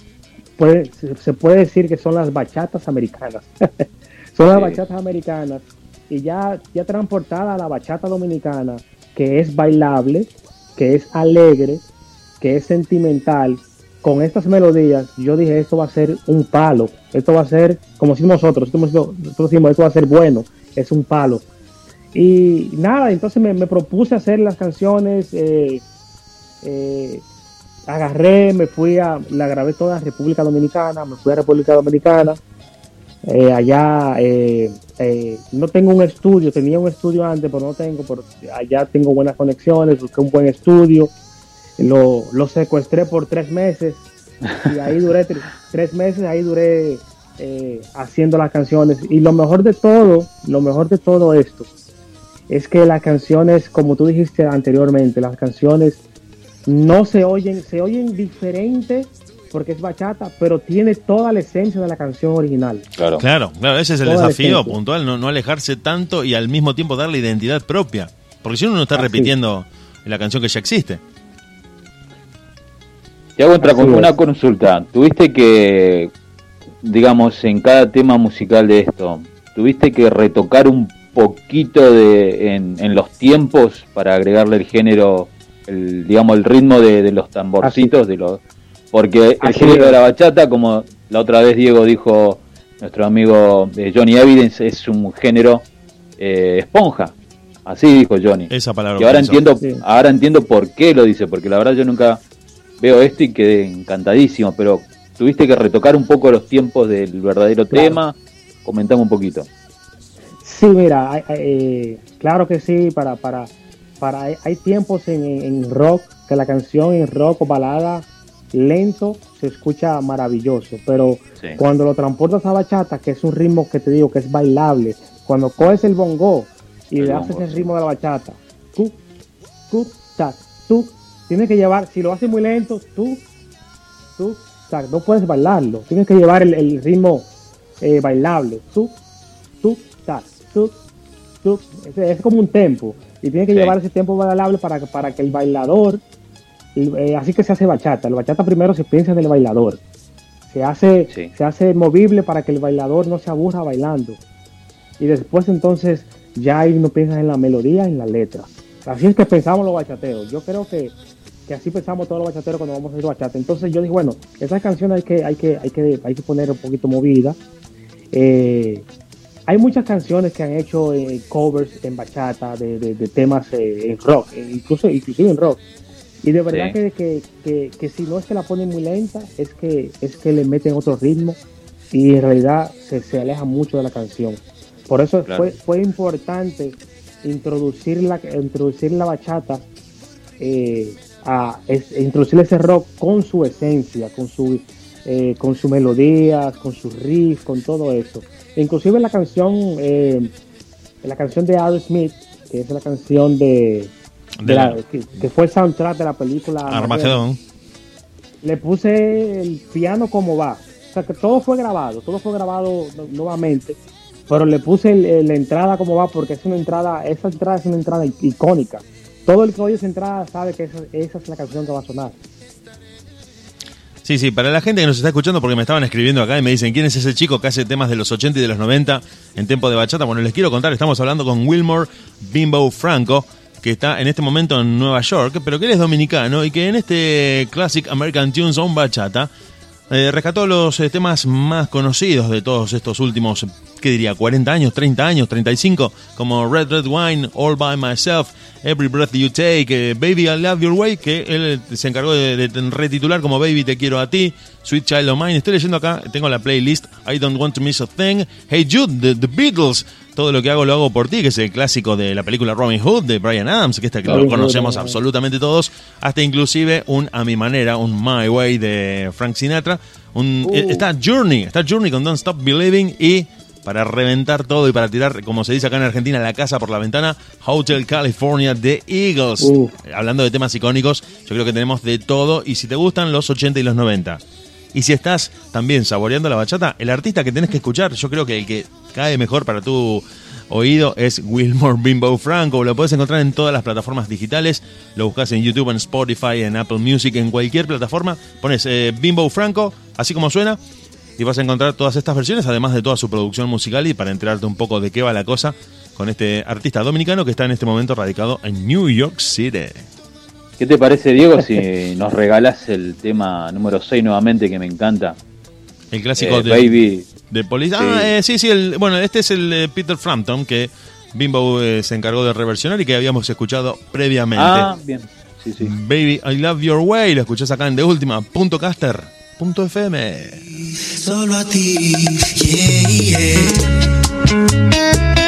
se puede decir que son las bachatas americanas. son las Sí. bachatas americanas y ya, ya transportada a la bachata dominicana, que es bailable, que es alegre, que es sentimental. Con estas melodías, yo dije, esto va a ser un palo. Esto va a ser, como decimos nosotros, nosotros nosotros decimos, esto va a ser bueno, es un palo. Y nada, entonces me, me propuse hacer las canciones, eh, eh, agarré, me fui a, la grabé toda en República Dominicana, me fui a República Dominicana, eh, allá eh, eh, no tengo un estudio, tenía un estudio antes, pero no tengo, pero allá tengo buenas conexiones, busqué un buen estudio, lo, lo secuestré por tres meses y ahí duré tre- tres meses, ahí duré eh, haciendo las canciones. Y lo mejor de todo, lo mejor de todo esto es que las canciones, como tú dijiste anteriormente, las canciones no se oyen, se oyen diferente porque es bachata, pero tiene toda la esencia de la canción original. Claro. Claro, claro, ese es el Toda desafío puntual, no, no alejarse tanto y al mismo tiempo darle identidad propia. Porque si uno no está Así. repitiendo la canción que ya existe. Te hago otra con- una es. consulta. Tuviste que, digamos, en cada tema musical de esto, tuviste que retocar un poquito de en, en los tiempos para agregarle el género, el, digamos, el ritmo de, de los tamborcitos, de los, porque el género de la bachata, como la otra vez Diego dijo, nuestro amigo eh, Johnny Evidence, es un género eh, esponja. Así dijo Johnny. Esa palabra. Y ahora utilizó. entiendo, Sí. ahora entiendo por qué lo dice, porque la verdad yo nunca veo esto y quedé encantadísimo, pero tuviste que retocar un poco los tiempos del verdadero Claro. tema. Comentame un poquito. Sí, mira, eh, claro que sí, para, para, para, hay, hay tiempos en, en rock que la canción en rock o balada lento se escucha maravilloso, pero Sí. cuando lo transportas a bachata, que es un ritmo que te digo que es bailable, cuando coges el bongo y El le bongo, haces el ritmo de la bachata, tú, tú, tac, tú, tienes que llevar, si lo haces muy lento, tú, tú, tac, no puedes bailarlo, tienes que llevar el, el ritmo eh, bailable, tú, tú, tac, tú, tú, es, es como un tempo y tienes que Sí. llevar ese tempo bailable para, que- para que el bailador, eh, así que se hace bachata, el bachata primero se piensa en el bailador, se hace, Sí. se hace movible para que el bailador no se aburra bailando y después entonces ya ahí no piensas en la melodía, en la letra. Así es que pensamos los bachateros. Yo creo que, que así pensamos todos los bachateros cuando vamos a hacer bachata. Entonces yo dije, bueno, esas canciones hay que, hay que, hay que, hay que poner un poquito movida. Eh, hay muchas canciones que han hecho eh, covers en bachata de, de- de temas eh, en rock, incluso inclusive en rock. Y de verdad Sí. que, que, que, que si no es que la ponen muy lenta, es que es que le meten otro ritmo y en realidad se, se aleja mucho de la canción. Por eso Claro. fue, fue importante introducir la, introducir la bachata, eh, a, es- introducir ese rock con su esencia, con su eh, con sus melodías, con sus riffs, con todo eso. Inclusive la canción, eh, la canción de Aerosmith, que es la canción de, de la- que, que fue el soundtrack de la película Armagedón. le puse el piano como va. O sea, que todo fue grabado, todo fue grabado nu- nuevamente, pero le puse el- el- la entrada como va porque es una entrada, esa entrada es una entrada icónica. Todo el que oye esa entrada sabe que esa, esa es la canción que va a sonar. Sí, sí, para la gente que nos está escuchando, porque me estaban escribiendo acá y me dicen, ¿quién es ese chico que hace temas de los 80 y de los 90 en tiempo de bachata? Bueno, les quiero contar, estamos hablando con Wilmore Bimbo Franco, que está en este momento en Nueva York, pero que él es dominicano y que en este Classic American Tunes on Bachata eh, rescató los eh, temas más conocidos de todos estos últimos, ¿qué diría? 40 años, 30 años, 35, como Red Red Wine, All By Myself, Every Breath You Take, eh, Baby I Love Your Way, que él se encargó de, retitular como Baby Te Quiero a Ti, Sweet Child of Mine. Estoy leyendo acá, tengo la playlist I Don't Want to Miss a Thing, Hey Jude, The Beatles, Todo lo que hago lo hago por ti, que es el clásico de la película Robin Hood de Brian Adams, que este que lo conocemos eh. absolutamente todos, hasta inclusive un A mi manera, un My Way de Frank Sinatra. Un, Uh. eh, Está Journey, está Journey con Don't Stop Believing y para reventar todo y para tirar, como se dice acá en Argentina, la casa por la ventana, Hotel California de Eagles. Uh. Hablando de temas icónicos, yo creo que tenemos de todo y si te gustan los 80 y los 90. Y si estás también saboreando la bachata, el artista que tenés que escuchar, yo creo que el que cae mejor para tu oído es Wilmore Bimbo Franco. Lo puedes encontrar en todas las plataformas digitales. Lo buscas en YouTube, en Spotify, en Apple Music, en cualquier plataforma. Pones eh, Bimbo Franco, así como suena, y vas a encontrar todas estas versiones, además de toda su producción musical. Y para enterarte un poco de qué va la cosa con este artista dominicano que está en este momento radicado en New York City. ¿Qué te parece, Diego, si nos regalás el tema número 6 nuevamente, que me encanta? El clásico Eh, de, Baby. de Police. Sí. Ah, eh, sí, sí. El, bueno, este es el eh, Peter Frampton que Bimbo eh, se encargó de reversionar y que habíamos escuchado previamente. Ah, bien. Sí, sí. Baby, I Love Your Way. Lo escuchás acá en De Última. Punto caster. Punto FM. Solo a ti, yeah, yeah.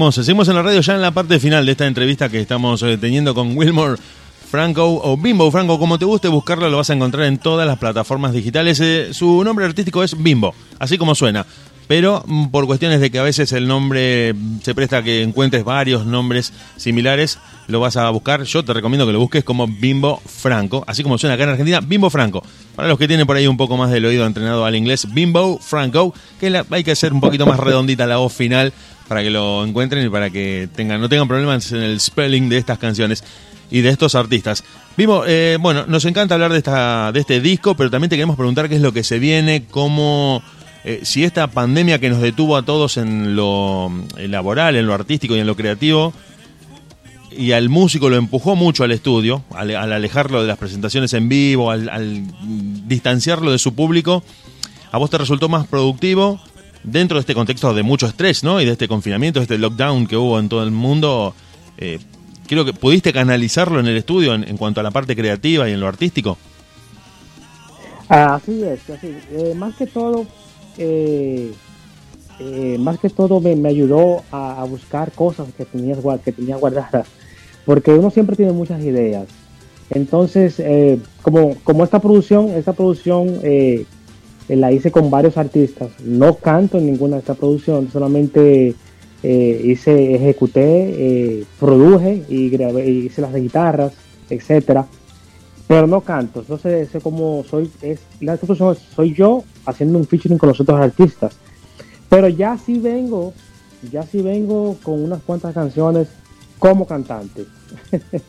Seguimos, en la radio ya en la parte final de esta entrevista que estamos eh, teniendo con Wilmore Franco o Bimbo Franco, como te guste buscarlo, lo vas a encontrar en todas las plataformas digitales. Eh, su nombre artístico es Bimbo, así como suena. Pero mm, por cuestiones de que a veces el nombre mm, se presta a que encuentres varios nombres similares, lo vas a buscar. Yo te recomiendo que lo busques como Bimbo Franco, así como suena acá en Argentina, Bimbo Franco. Para los que tienen por ahí un poco más del oído entrenado al inglés, Bimbo Franco, que hay que hacer un poquito más redondita la voz final para que lo encuentren y para que tengan no tengan problemas en el spelling de estas canciones. y de estos artistas. Vimos, eh, bueno, nos encanta hablar de, esta, de este disco, pero también te queremos preguntar qué es lo que se viene, cómo, eh, si esta pandemia que nos detuvo a todos en lo en laboral, en lo artístico y en lo creativo, y al músico lo empujó mucho al estudio, al, al alejarlo de las presentaciones en vivo, al, al distanciarlo de su público, ¿a vos te resultó más productivo dentro de este contexto de mucho estrés, ¿no? Y de este confinamiento, de este lockdown que hubo en todo el mundo. Eh, creo que pudiste canalizarlo en el estudio en, cuanto a la parte creativa y en lo artístico. Así es, así. Eh, más que todo, eh, más que todo me, ayudó a, buscar cosas que tenías gua- que tenía guardadas, porque uno siempre tiene muchas ideas. Entonces, como, como esta producción, esta producción la hice con varios artistas. No canto en ninguna de estas producciones, solamente eh, hice, ejecuté, eh, produje y grabé, hice las guitarras, etcétera. Pero no canto, entonces sé cómo soy, es, la producción soy yo haciendo un featuring con los otros artistas. Pero ya sí vengo, ya sí vengo con unas cuantas canciones como cantante.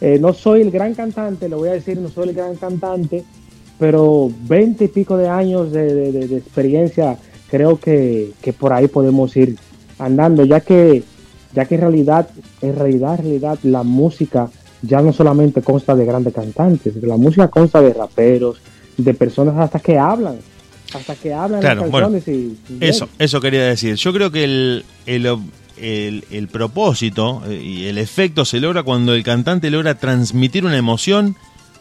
Eh, no soy el gran cantante, le voy a decir, no soy el gran cantante, pero 20 y pico de años de, de- de- de experiencia, creo que, que por ahí podemos ir andando, ya que, ya que en realidad, en realidad, en realidad, la música ya no solamente consta de grandes cantantes, la música consta de raperos, de personas hasta que hablan, hasta que hablan Claro, las bueno, canciones y, y Eso, eso quería decir. Yo creo que el, el, el- el propósito eh, y el efecto se logra cuando el cantante logra transmitir una emoción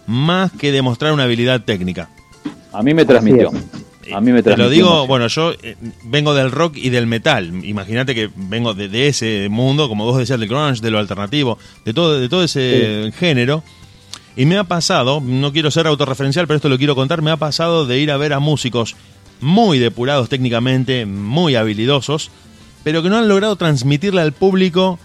más que demostrar una habilidad técnica. A mí me transmitió. A mí me Te transmitió. lo digo, emoción. bueno, yo eh, vengo del rock y del metal. Imagínate que vengo de, de ese mundo, como vos decías, del grunge, de lo alternativo, de todo, de todo ese género. Y me ha pasado, no quiero ser autorreferencial, pero esto lo quiero contar, me ha pasado de ir a ver a músicos muy depurados técnicamente, muy habilidosos, pero que no han logrado transmitirle al público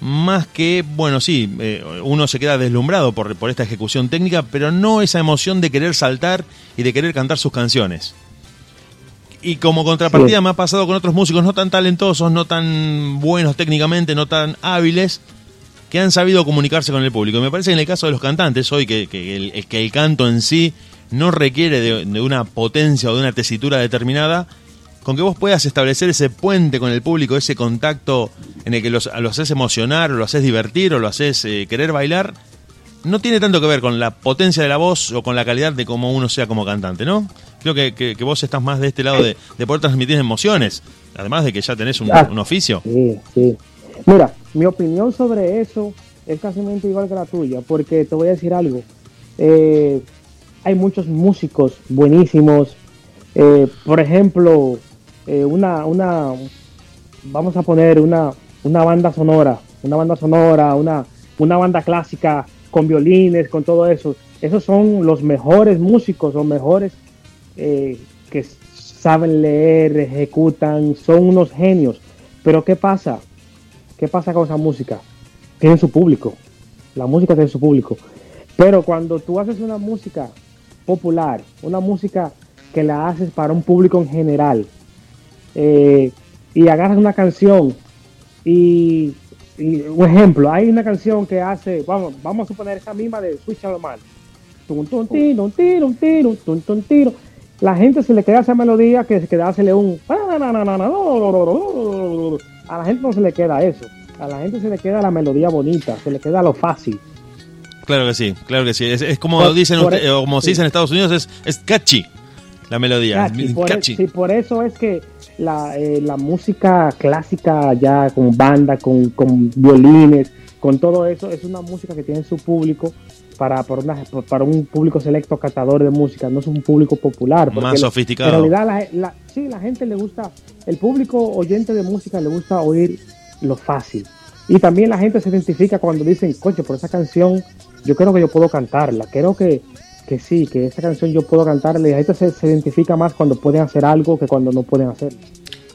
más que, bueno, sí, eh, uno se queda deslumbrado por, por esta ejecución técnica, pero no esa emoción de querer saltar y de querer cantar sus canciones. Y como contrapartida Sí. me ha pasado con otros músicos no tan talentosos, no tan buenos técnicamente, no tan hábiles, que han sabido comunicarse con el público. Y me parece que en el caso de los cantantes, hoy que, que el, que el canto en sí no requiere de, de una potencia o de una tesitura determinada, con que vos puedas establecer ese puente con el público, ese contacto en el que los, lo haces emocionar, o lo haces divertir, o lo haces eh, querer bailar, no tiene tanto que ver con la potencia de la voz o con la calidad de cómo uno sea como cantante, ¿no? Creo que, que- que vos estás más de este lado de, de poder transmitir emociones, además de que ya tenés un, un oficio. Sí, sí. Mira, mi opinión sobre eso es casi igual que la tuya, porque te voy a decir algo. Eh, hay muchos músicos buenísimos. Eh, por ejemplo, eh, una, una, vamos a poner una, una banda sonora, una banda sonora, una, una banda clásica con violines, con todo eso. Esos son los mejores músicos, los mejores eh, que saben leer, ejecutan, son unos genios. Pero ¿qué pasa? ¿Qué pasa con esa música? Tienen su público. La música tiene su público. Pero cuando tú haces una música popular, una música que la haces para un público en general, eh, y agarras una canción y, y un ejemplo, hay una canción que hace, vamos, vamos a suponer esa misma de Switch a lo mal. Tun, tun, tiro, un tiro, un tiro, tun, tun, tiro. La gente se le queda esa melodía que se queda hacerle un a la gente no se le queda eso. A la gente se le queda la melodía bonita, se le queda lo fácil. Claro que sí, claro que sí. Es, es como Por- dicen por usted- e- como se sí. dice en Estados Unidos, es, es catchy la melodía. Catchy, es por, e- catchy. sí, por eso es que la, eh, la música clásica ya con banda, con, con violines, con todo eso, es una música que tiene su público para, para, una- para un público selecto catador de música, no es un público popular. Más sofisticado. En realidad, la, la- sí, la gente le gusta, el público oyente de música le gusta oír lo fácil. Y también la gente se identifica cuando dicen, coche, por esa canción, yo creo que yo puedo cantarla. Creo que, que sí, que esa canción yo puedo cantarla. Y la gente se, se identifica más cuando pueden hacer algo que cuando no pueden hacerlo.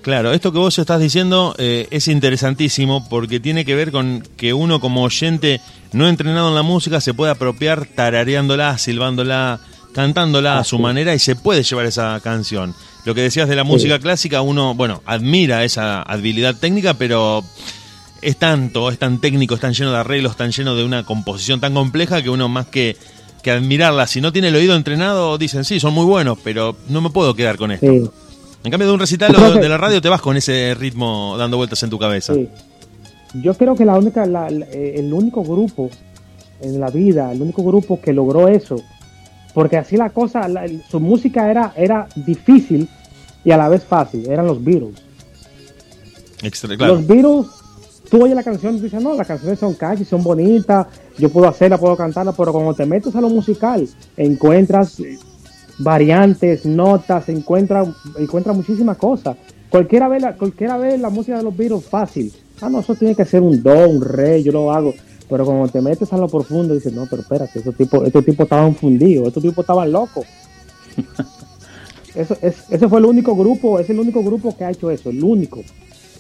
Claro, esto que vos estás diciendo eh, es interesantísimo porque tiene que ver con que uno como oyente no entrenado en la música se puede apropiar tarareándola, silbándola, cantándola a su manera y se puede llevar esa canción. Lo que decías de la música clásica, uno, bueno, admira esa habilidad técnica, pero es tanto, es tan técnico, es tan lleno de arreglos, tan lleno de una composición tan compleja que uno más que, que admirarla, si no tiene el oído entrenado, dicen, sí, son muy buenos, pero no me puedo quedar con esto. Sí. En cambio de un recital o de la radio te vas con ese ritmo dando vueltas en tu cabeza. Sí. Yo creo que la única, la- eh, el único grupo en la vida, el único grupo que logró eso, porque así la cosa, la- su música era, era difícil y a la vez fácil, eran los Beatles. Extra- claro. Los Beatles, tú oyes la canción y dices, no, las canciones son catchy, son bonitas, yo puedo hacerla, puedo cantarla, pero cuando te metes a lo musical, encuentras variantes, notas, encuentras encuentra muchísimas cosas. Cualquiera ve, la, cualquiera ve la música de los Beatles fácil. Ah, no, eso tiene que ser un do, un re, yo lo hago. Pero cuando te metes a lo profundo, dices, no, pero espérate, estos tipos, estos tipos estaban fundidos, estos tipos estaban locos. Eso, es, ese fue el único grupo, es el único grupo que ha hecho eso, el único.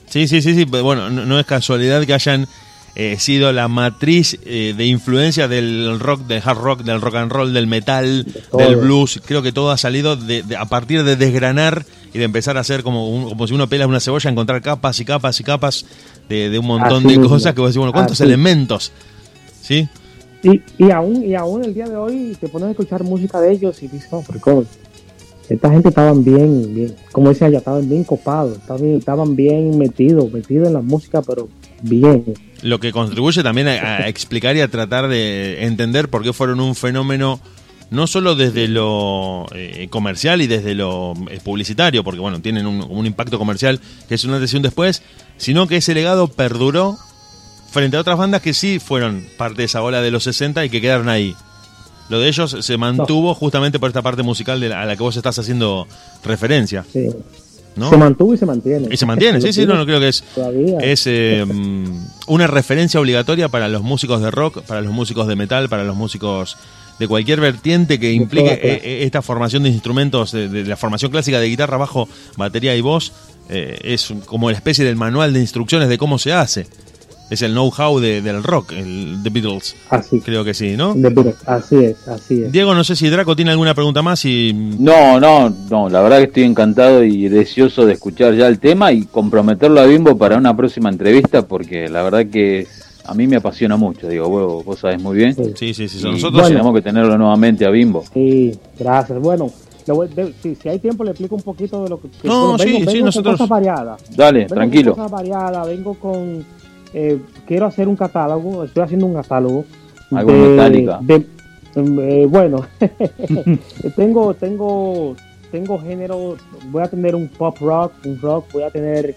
Sí, sí, sí, sí. pero Bueno, no, no es casualidad que hayan eh, sido la matriz eh, de influencia del rock, del hard rock, del rock and roll, del metal, del blues. Creo que todo ha salido de, de- a partir de desgranar y de empezar a hacer como, un- como si uno pela una cebolla, encontrar capas y capas y capas de, de un montón Así de mismo. cosas que vos decís, bueno, ¿cuántos Así. elementos? ¿Sí? Y, y aún y aún el día de hoy te pones a escuchar música de ellos y dices, no, pero ¿cómo? esta gente estaban bien, bien, como decía allá, estaban bien copados, estaban bien, estaban bien metidos, metidos en la música, pero bien. Lo que contribuye también a, a explicar y a tratar de entender por qué fueron un fenómeno no solo desde lo eh, comercial y desde lo eh, publicitario, porque bueno, tienen un, un impacto comercial que es una un después, sino que ese legado perduró frente a otras bandas que sí fueron parte de esa ola de los 60 y que quedaron ahí. Lo de ellos se mantuvo justamente por esta parte musical de la- a la que vos estás haciendo referencia. Sí. ¿No? Se mantuvo y se mantiene. Y se mantiene, sí, sí, no, no creo que es, Todavía. es eh, una referencia obligatoria para los músicos de rock, para los músicos de metal, para los músicos de cualquier vertiente que implique eh, eh, esta formación de instrumentos, de, de la formación clásica de guitarra, bajo, batería y voz, eh, es como la especie del manual de instrucciones de cómo se hace. Es el know-how de- del rock, el The Beatles. Así. Creo que sí, ¿no? Beatles, así es, así es. Diego, no sé si Draco tiene alguna pregunta más y... No, no, no, la verdad que estoy encantado y deseoso de escuchar ya el tema y comprometerlo a Bimbo para una próxima entrevista porque la verdad que a mí me apasiona mucho, digo, vos, vos sabés muy bien. Sí, sí, sí, nosotros... tenemos que tenerlo nuevamente a Bimbo. Sí, gracias. Bueno, le voy- de- si, si hay tiempo le explico un poquito de lo que... que- No, bueno, sí, vengo, sí, vengo nosotros- cosas variadas. Dale, Vengo tranquilo. Con cosas variadas, vengo con... eh, quiero hacer un catálogo, estoy haciendo un catálogo. Algo de- eh, bueno, tengo, tengo, tengo género, voy a tener un pop rock, un rock, voy a tener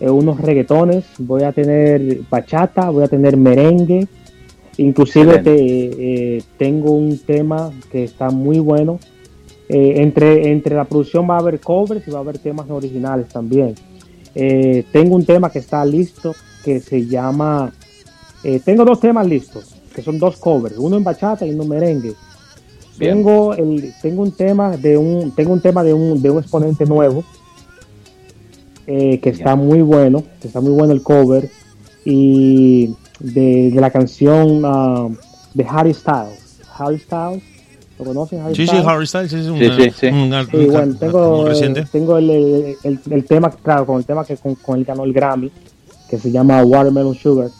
eh, unos reggaetones, voy a tener bachata, voy a tener merengue, inclusive te- eh, tengo un tema que está muy bueno. Entre, entre la producción va a haber covers y va a haber temas originales también. Tengo un tema que está listo que se llama. eh, tengo dos temas listos que son dos covers, uno en bachata y uno en merengue. Bien. Tengo el, tengo un tema de un, tengo un tema de un, de un exponente nuevo eh, que está muy bueno, que está muy bueno el cover y de, de la canción ah, de Harry Styles. Harry Styles, ¿lo conocen? Harry Sí, sí, Styles? Harry Styles es un, Sí, sí, sí. un- un- Sí, bueno, tengo, muy reciente. tengo el, el, el- el tema, claro, con el tema que con, con el ganó el Grammy, que se llama Watermelon Sugar.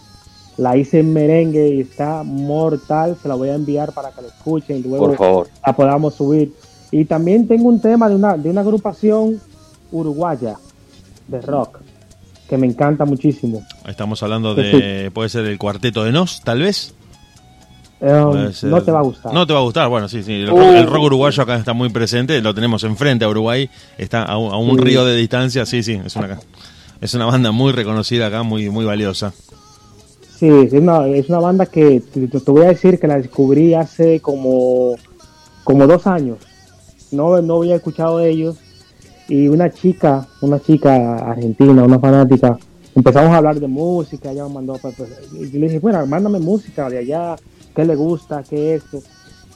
La hice en merengue y está mortal, se la voy a enviar para que lo escuchen y luego Por favor. la podamos subir. Y también tengo un tema de una, de una agrupación uruguaya de rock que me encanta muchísimo. Estamos hablando de, puede ser el cuarteto de Nos, tal vez. Um, ser- no te va a gustar. No te va a gustar, bueno, sí, sí. El, Uh. rock, el rock uruguayo acá está muy presente, lo tenemos enfrente a Uruguay, está a un, a un Sí. río de distancia, sí, sí, es una, es una banda muy reconocida acá, muy, muy valiosa. Sí, es una, es una banda que te, voy a decir que la descubrí hace como, como dos años. No, no había escuchado ellos. Y una chica, una chica argentina, una fanática, empezamos a hablar de música. Ella me mandó, pues, pues, yo le dije, bueno, mándame música de allá, qué le gusta, qué es esto.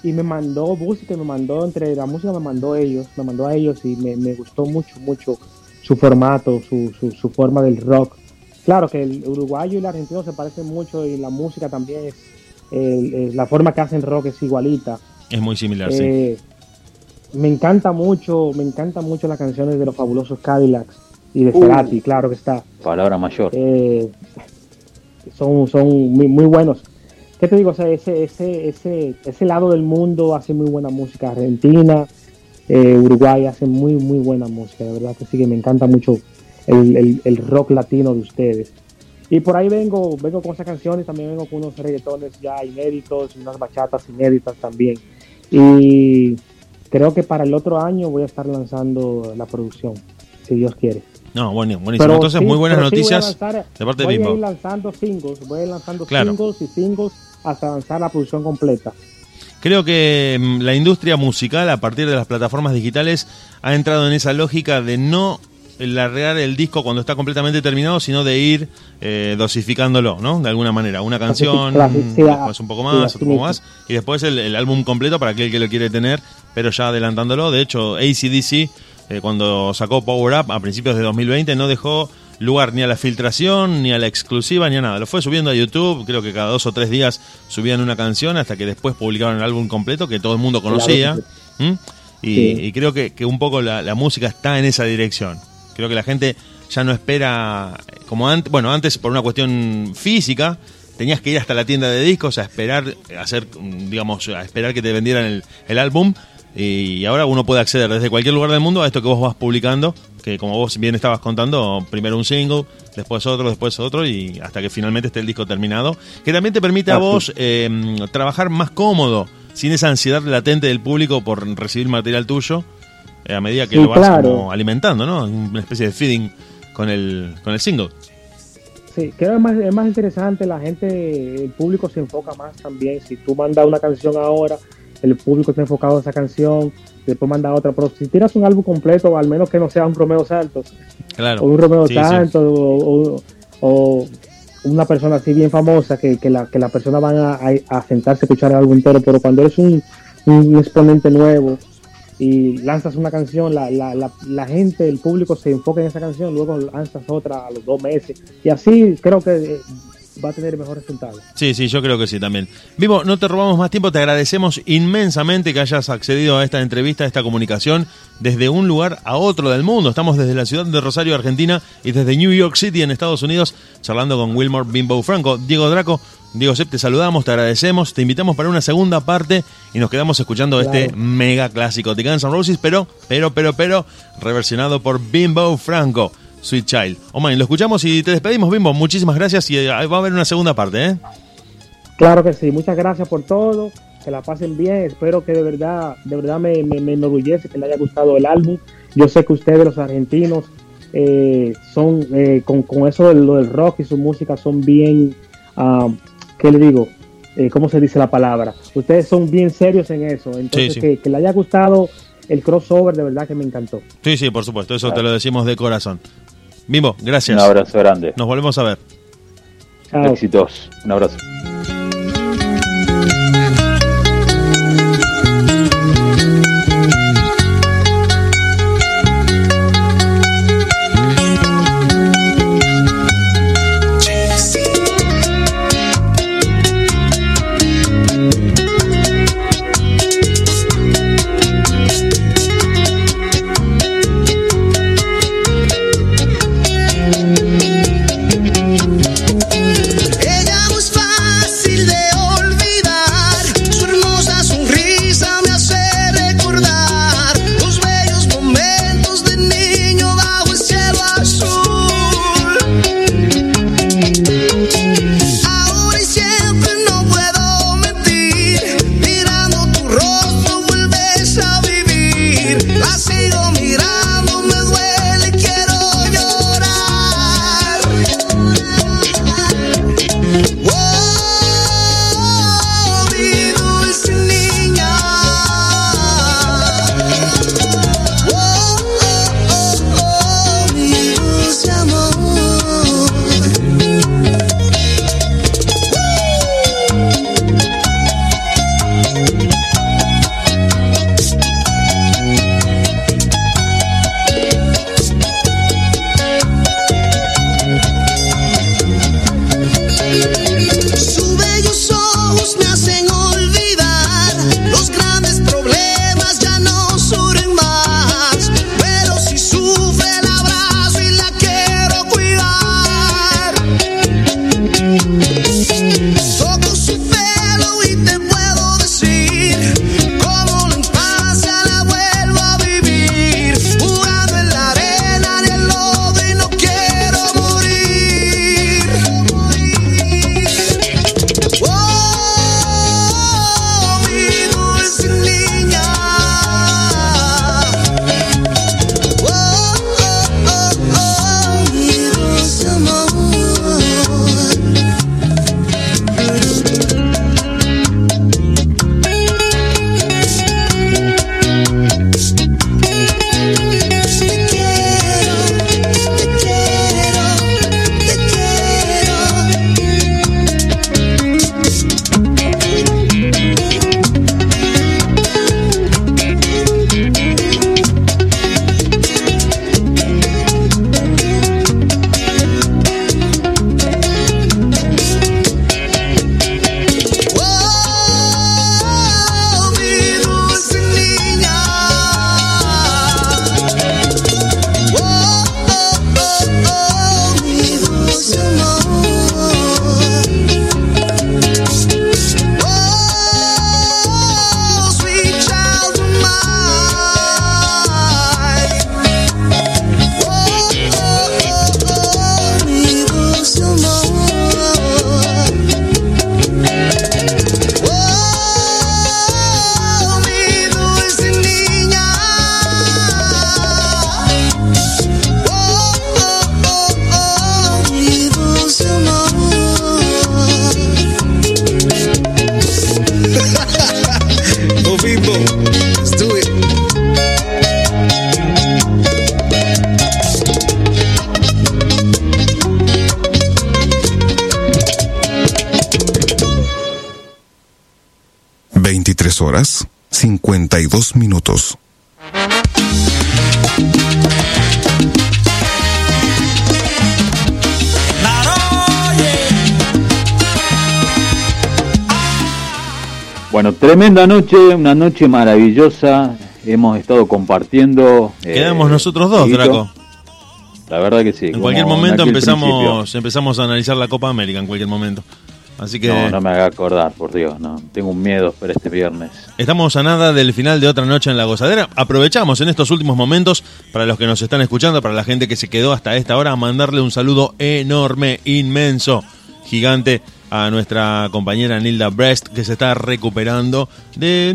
Y me mandó música, me mandó entre la música, me mandó ellos, me mandó a ellos y me, me gustó mucho, mucho su formato, su, su, su forma del rock. Claro que el uruguayo y el argentino se parecen mucho y la música también es, la forma que hacen rock es igualita. Es muy similar, sí. Eh, Me encanta mucho, me encanta mucho las canciones de los fabulosos Cadillacs y de Uh. Cerati, claro que está. Palabra mayor. Eh, son, son muy, muy buenos. ¿Qué te digo? O sea, ese, ese, ese, ese lado del mundo hace muy buena música. Argentina, eh, Uruguay hace muy, muy buena música. De verdad que sí, que me encanta mucho el, el- el rock latino de ustedes. Y por ahí vengo, vengo con esas canciones, también vengo con unos reggaetones ya inéditos, unas bachatas inéditas también. Y creo que para el otro año voy a estar lanzando la producción, si Dios quiere. No, bueno, buenísimo. Pero Entonces, sí, muy buenas sí noticias lanzar- de parte de voy a ir lanzando singles, voy a ir lanzando Claro. singles y singles hasta lanzar la producción completa. Creo que mm, la industria musical, a partir de las plataformas digitales, ha entrado en esa lógica de no largar el disco cuando está completamente terminado, sino de ir eh, dosificándolo, ¿no? De alguna manera. Una canción, después un poco más, otro poco más, y después el, el álbum completo para aquel que lo quiere tener, pero ya adelantándolo. De hecho, ACDC, eh, cuando sacó Power Up a principios de 2020, no dejó lugar ni a la filtración, ni a la exclusiva, ni a nada. Lo fue subiendo a YouTube, creo que cada dos o tres días subían una canción hasta que después publicaron el álbum completo que todo el mundo conocía. ¿Mm? Y, Sí. y creo que, que un poco la, la música está en esa dirección. Creo que la gente ya no espera, como antes, bueno, antes por una cuestión física, tenías que ir hasta la tienda de discos a esperar, a hacer, mm, digamos, a esperar que te vendieran el, el álbum. Y ahora uno puede acceder desde cualquier lugar del mundo a esto que vos vas publicando, que como vos bien estabas contando, primero un single, después otro, después otro, y hasta que finalmente esté el disco terminado, que también te permite a Así. vos eh, trabajar más cómodo, sin esa ansiedad latente del público por recibir material tuyo, eh, a medida que Sí, lo vas claro. como alimentando, ¿no? Una especie de feeding con el, con el single. Sí, creo que es más, es más interesante, la gente, el público se enfoca más también. Si tú mandas una canción ahora, el público está enfocado en esa canción, después manda otra. Pero si tiras un álbum completo, al menos que no sea un Romeo Santos, Claro. o un Romeo Sí, o, o- o una persona así bien famosa, que, que la, que la persona van a, a- a sentarse a escuchar el álbum entero. Pero cuando eres un, un exponente nuevo y lanzas una canción, la, la, la, la gente, el público se enfoca en esa canción, luego lanzas otra a los dos meses. Y así creo que eh, va a tener mejor resultado. Sí, sí, yo creo que sí también. Vivo, no te robamos más tiempo, te agradecemos inmensamente que hayas accedido a esta entrevista, a esta comunicación, desde un lugar a otro del mundo. Estamos desde la ciudad de Rosario, Argentina, y desde New York City, en Estados Unidos, charlando con Wilmore Bimbo Franco. Diego Draco, Diego Sepp, te saludamos, te agradecemos, te invitamos para una segunda parte y nos quedamos escuchando este mega clásico de Guns N' Roses, pero, pero, pero, pero, reversionado por Bimbo Franco. Sweet Child. Omain, lo escuchamos y te despedimos, Bimbo. Muchísimas gracias y eh, va a haber una segunda parte, ¿eh? Claro que sí, muchas gracias por todo, que la pasen bien, espero que de verdad, de verdad me, me, me enorgullece que le haya gustado el álbum. Yo sé que ustedes los argentinos eh, son, eh, con, con eso de lo del rock y su música son bien, ah, ¿qué le digo? Eh, ¿Cómo se dice la palabra? Ustedes son bien serios en eso, entonces sí. Que, que le haya gustado el crossover, de verdad que me encantó. Sí, sí, por supuesto, eso te lo decimos de corazón. Bimbo, gracias. Un abrazo grande. Nos volvemos a ver. Chao. Éxitos. Un abrazo. Tremenda noche, una noche maravillosa. Hemos estado compartiendo. eh, Quedamos nosotros dos, Dieguito. Draco. La verdad que sí. En cualquier momento aquel empezamos empezamos a analizar la Copa América, en cualquier momento. Así que. No, no me haga acordar, por Dios, no. Tengo un miedo para este viernes. estamos a nada del final de otra noche en la gozadera. Aprovechamos en estos últimos momentos, para los que nos están escuchando, para la gente que se quedó hasta esta hora, a mandarle un saludo enorme, inmenso, gigante a nuestra compañera Nilda Brest, que se está recuperando de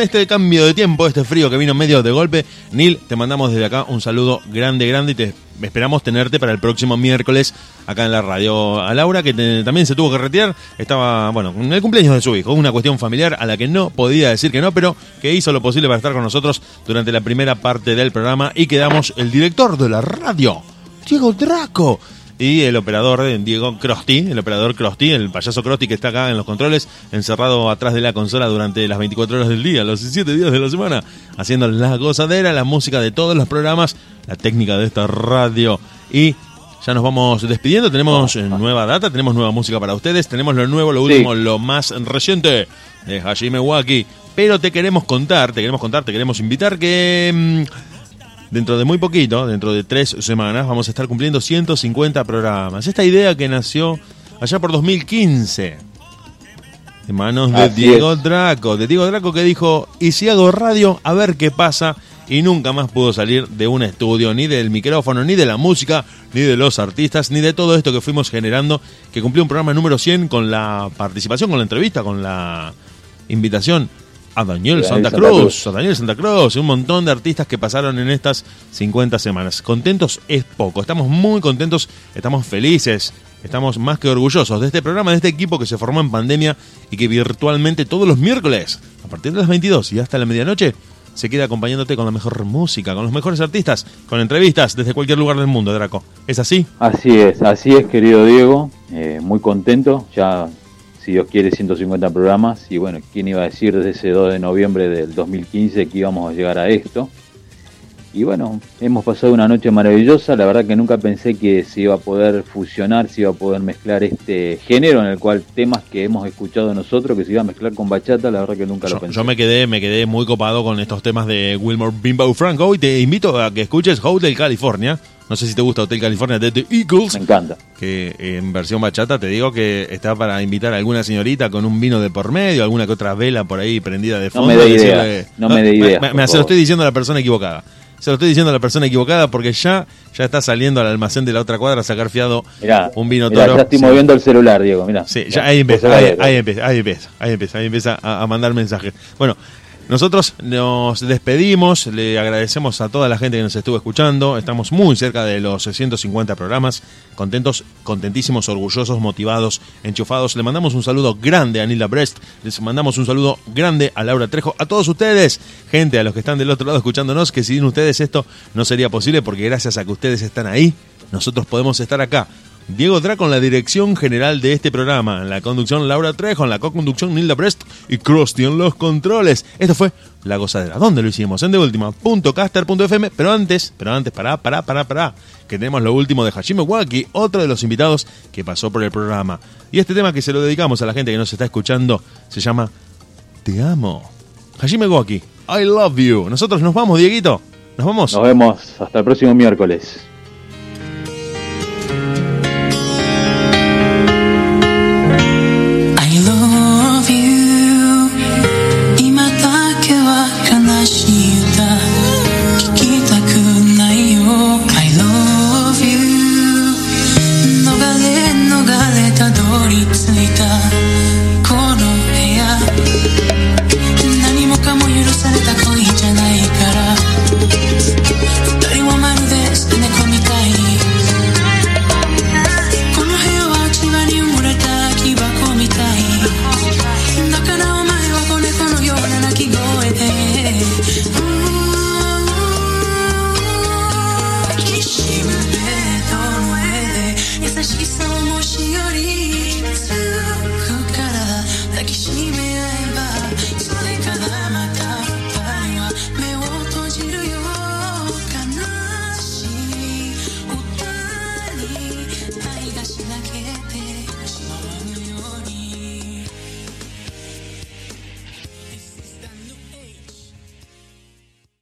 este cambio de tiempo, este frío que vino medio de golpe. Nil, te mandamos desde acá un saludo grande, grande y te esperamos tenerte para el próximo miércoles acá en la radio. A Laura, que también se tuvo que retirar, estaba, bueno, en el cumpleaños de su hijo, una cuestión familiar a la que no podía decir que no, pero que hizo lo posible para estar con nosotros durante la primera parte del programa y quedamos el director de la radio, Diego Draco. Y el operador Diego Crosti, el operador Crosti, el payaso Crosti que está acá en los controles, encerrado atrás de la consola durante las 24 horas del día, los 7 días de la semana, haciendo la gozadera, la música de todos los programas, la técnica de esta radio. Y ya nos vamos despidiendo, tenemos nueva data, tenemos nueva música para ustedes, tenemos lo nuevo, lo último, lo más reciente de Hajime Waki. Pero te queremos contar, te queremos contar, te queremos invitar que... Dentro de muy poquito, dentro de tres semanas, vamos a estar cumpliendo 150 programas. Esta idea que nació allá por 2015, en manos de Así Diego es. Draco, de Diego Draco que dijo, ¿y si hago radio? A ver qué pasa. Y nunca más pudo salir de un estudio, ni del micrófono, ni de la música, ni de los artistas, ni de todo esto que fuimos generando, que cumplió un programa número 100 con la participación, con la entrevista, con la invitación a Daniel Santa Cruz. a Daniel Santa Cruz, y un montón de artistas que pasaron en estas 50 semanas. Contentos es poco, estamos muy contentos, estamos felices, estamos más que orgullosos de este programa, de este equipo que se formó en pandemia y que virtualmente todos los miércoles, a partir de las 22 y hasta la medianoche, se queda acompañándote con la mejor música, con los mejores artistas, con entrevistas desde cualquier lugar del mundo, Draco. ¿Es así? Así es, así es, querido Diego. Eh, muy contento. Ya, si Dios quiere, 150 programas. Y bueno, ¿quién iba a decir desde ese 2 de noviembre del 2015 que íbamos a llegar a esto? Y bueno, hemos pasado una noche maravillosa. La verdad que nunca pensé que se iba a poder fusionar, se iba a poder mezclar este género en el cual temas que hemos escuchado nosotros, que se iba a mezclar con bachata, la verdad que nunca lo pensé. yo me quedé, me quedé muy copado con estos temas de Wilmore Bimbo Franco y te invito a que escuches Hotel California. No sé si te gusta Hotel California de The Eagles. Me encanta. Que en versión bachata te digo que está para invitar a alguna señorita con un vino de por medio, alguna que otra vela por ahí prendida de No fondo. me dé y ideas, decirle- no me dé ideas, me- se lo estoy diciendo a la persona equivocada. Se lo estoy diciendo a la persona equivocada porque ya, ya está saliendo al almacén de la otra cuadra a sacar fiado Mirá, un vino mirá, toro. ya estoy Sí. moviendo el celular, Diego, mirá. Sí, Mirá, ya ahí empieza, ahí, ahí, ahí empieza, ahí empieza, ahí empieza, ahí empieza a, a mandar mensajes. Bueno, nosotros nos despedimos, le agradecemos a toda la gente que nos estuvo escuchando, estamos muy cerca de los 150 programas, contentos, contentísimos, orgullosos, motivados, enchufados. Le mandamos un saludo grande a Nilda Brest, les mandamos un saludo grande a Laura Trejo, a todos ustedes, gente, a los que están del otro lado escuchándonos, que sin ustedes esto no sería posible porque gracias a que ustedes están ahí, nosotros podemos estar acá. Diego Draco en la dirección general de este programa, en la conducción Laura Trejo, en la co-conducción Nilda Brest y Krusty en los controles. Esto fue La Gozadera. ¿Dónde lo hicimos? En deultima.caster.fm, pero antes, pero antes, pará, pará, pará, pará, que tenemos lo último de Hashime Waki, otro de los invitados que pasó por el programa. Y este tema que se lo dedicamos a la gente que nos está escuchando se llama Te amo. Hashime Waki, I love you. Nosotros nos vamos, Dieguito. Nos vamos. Nos vemos hasta el próximo miércoles.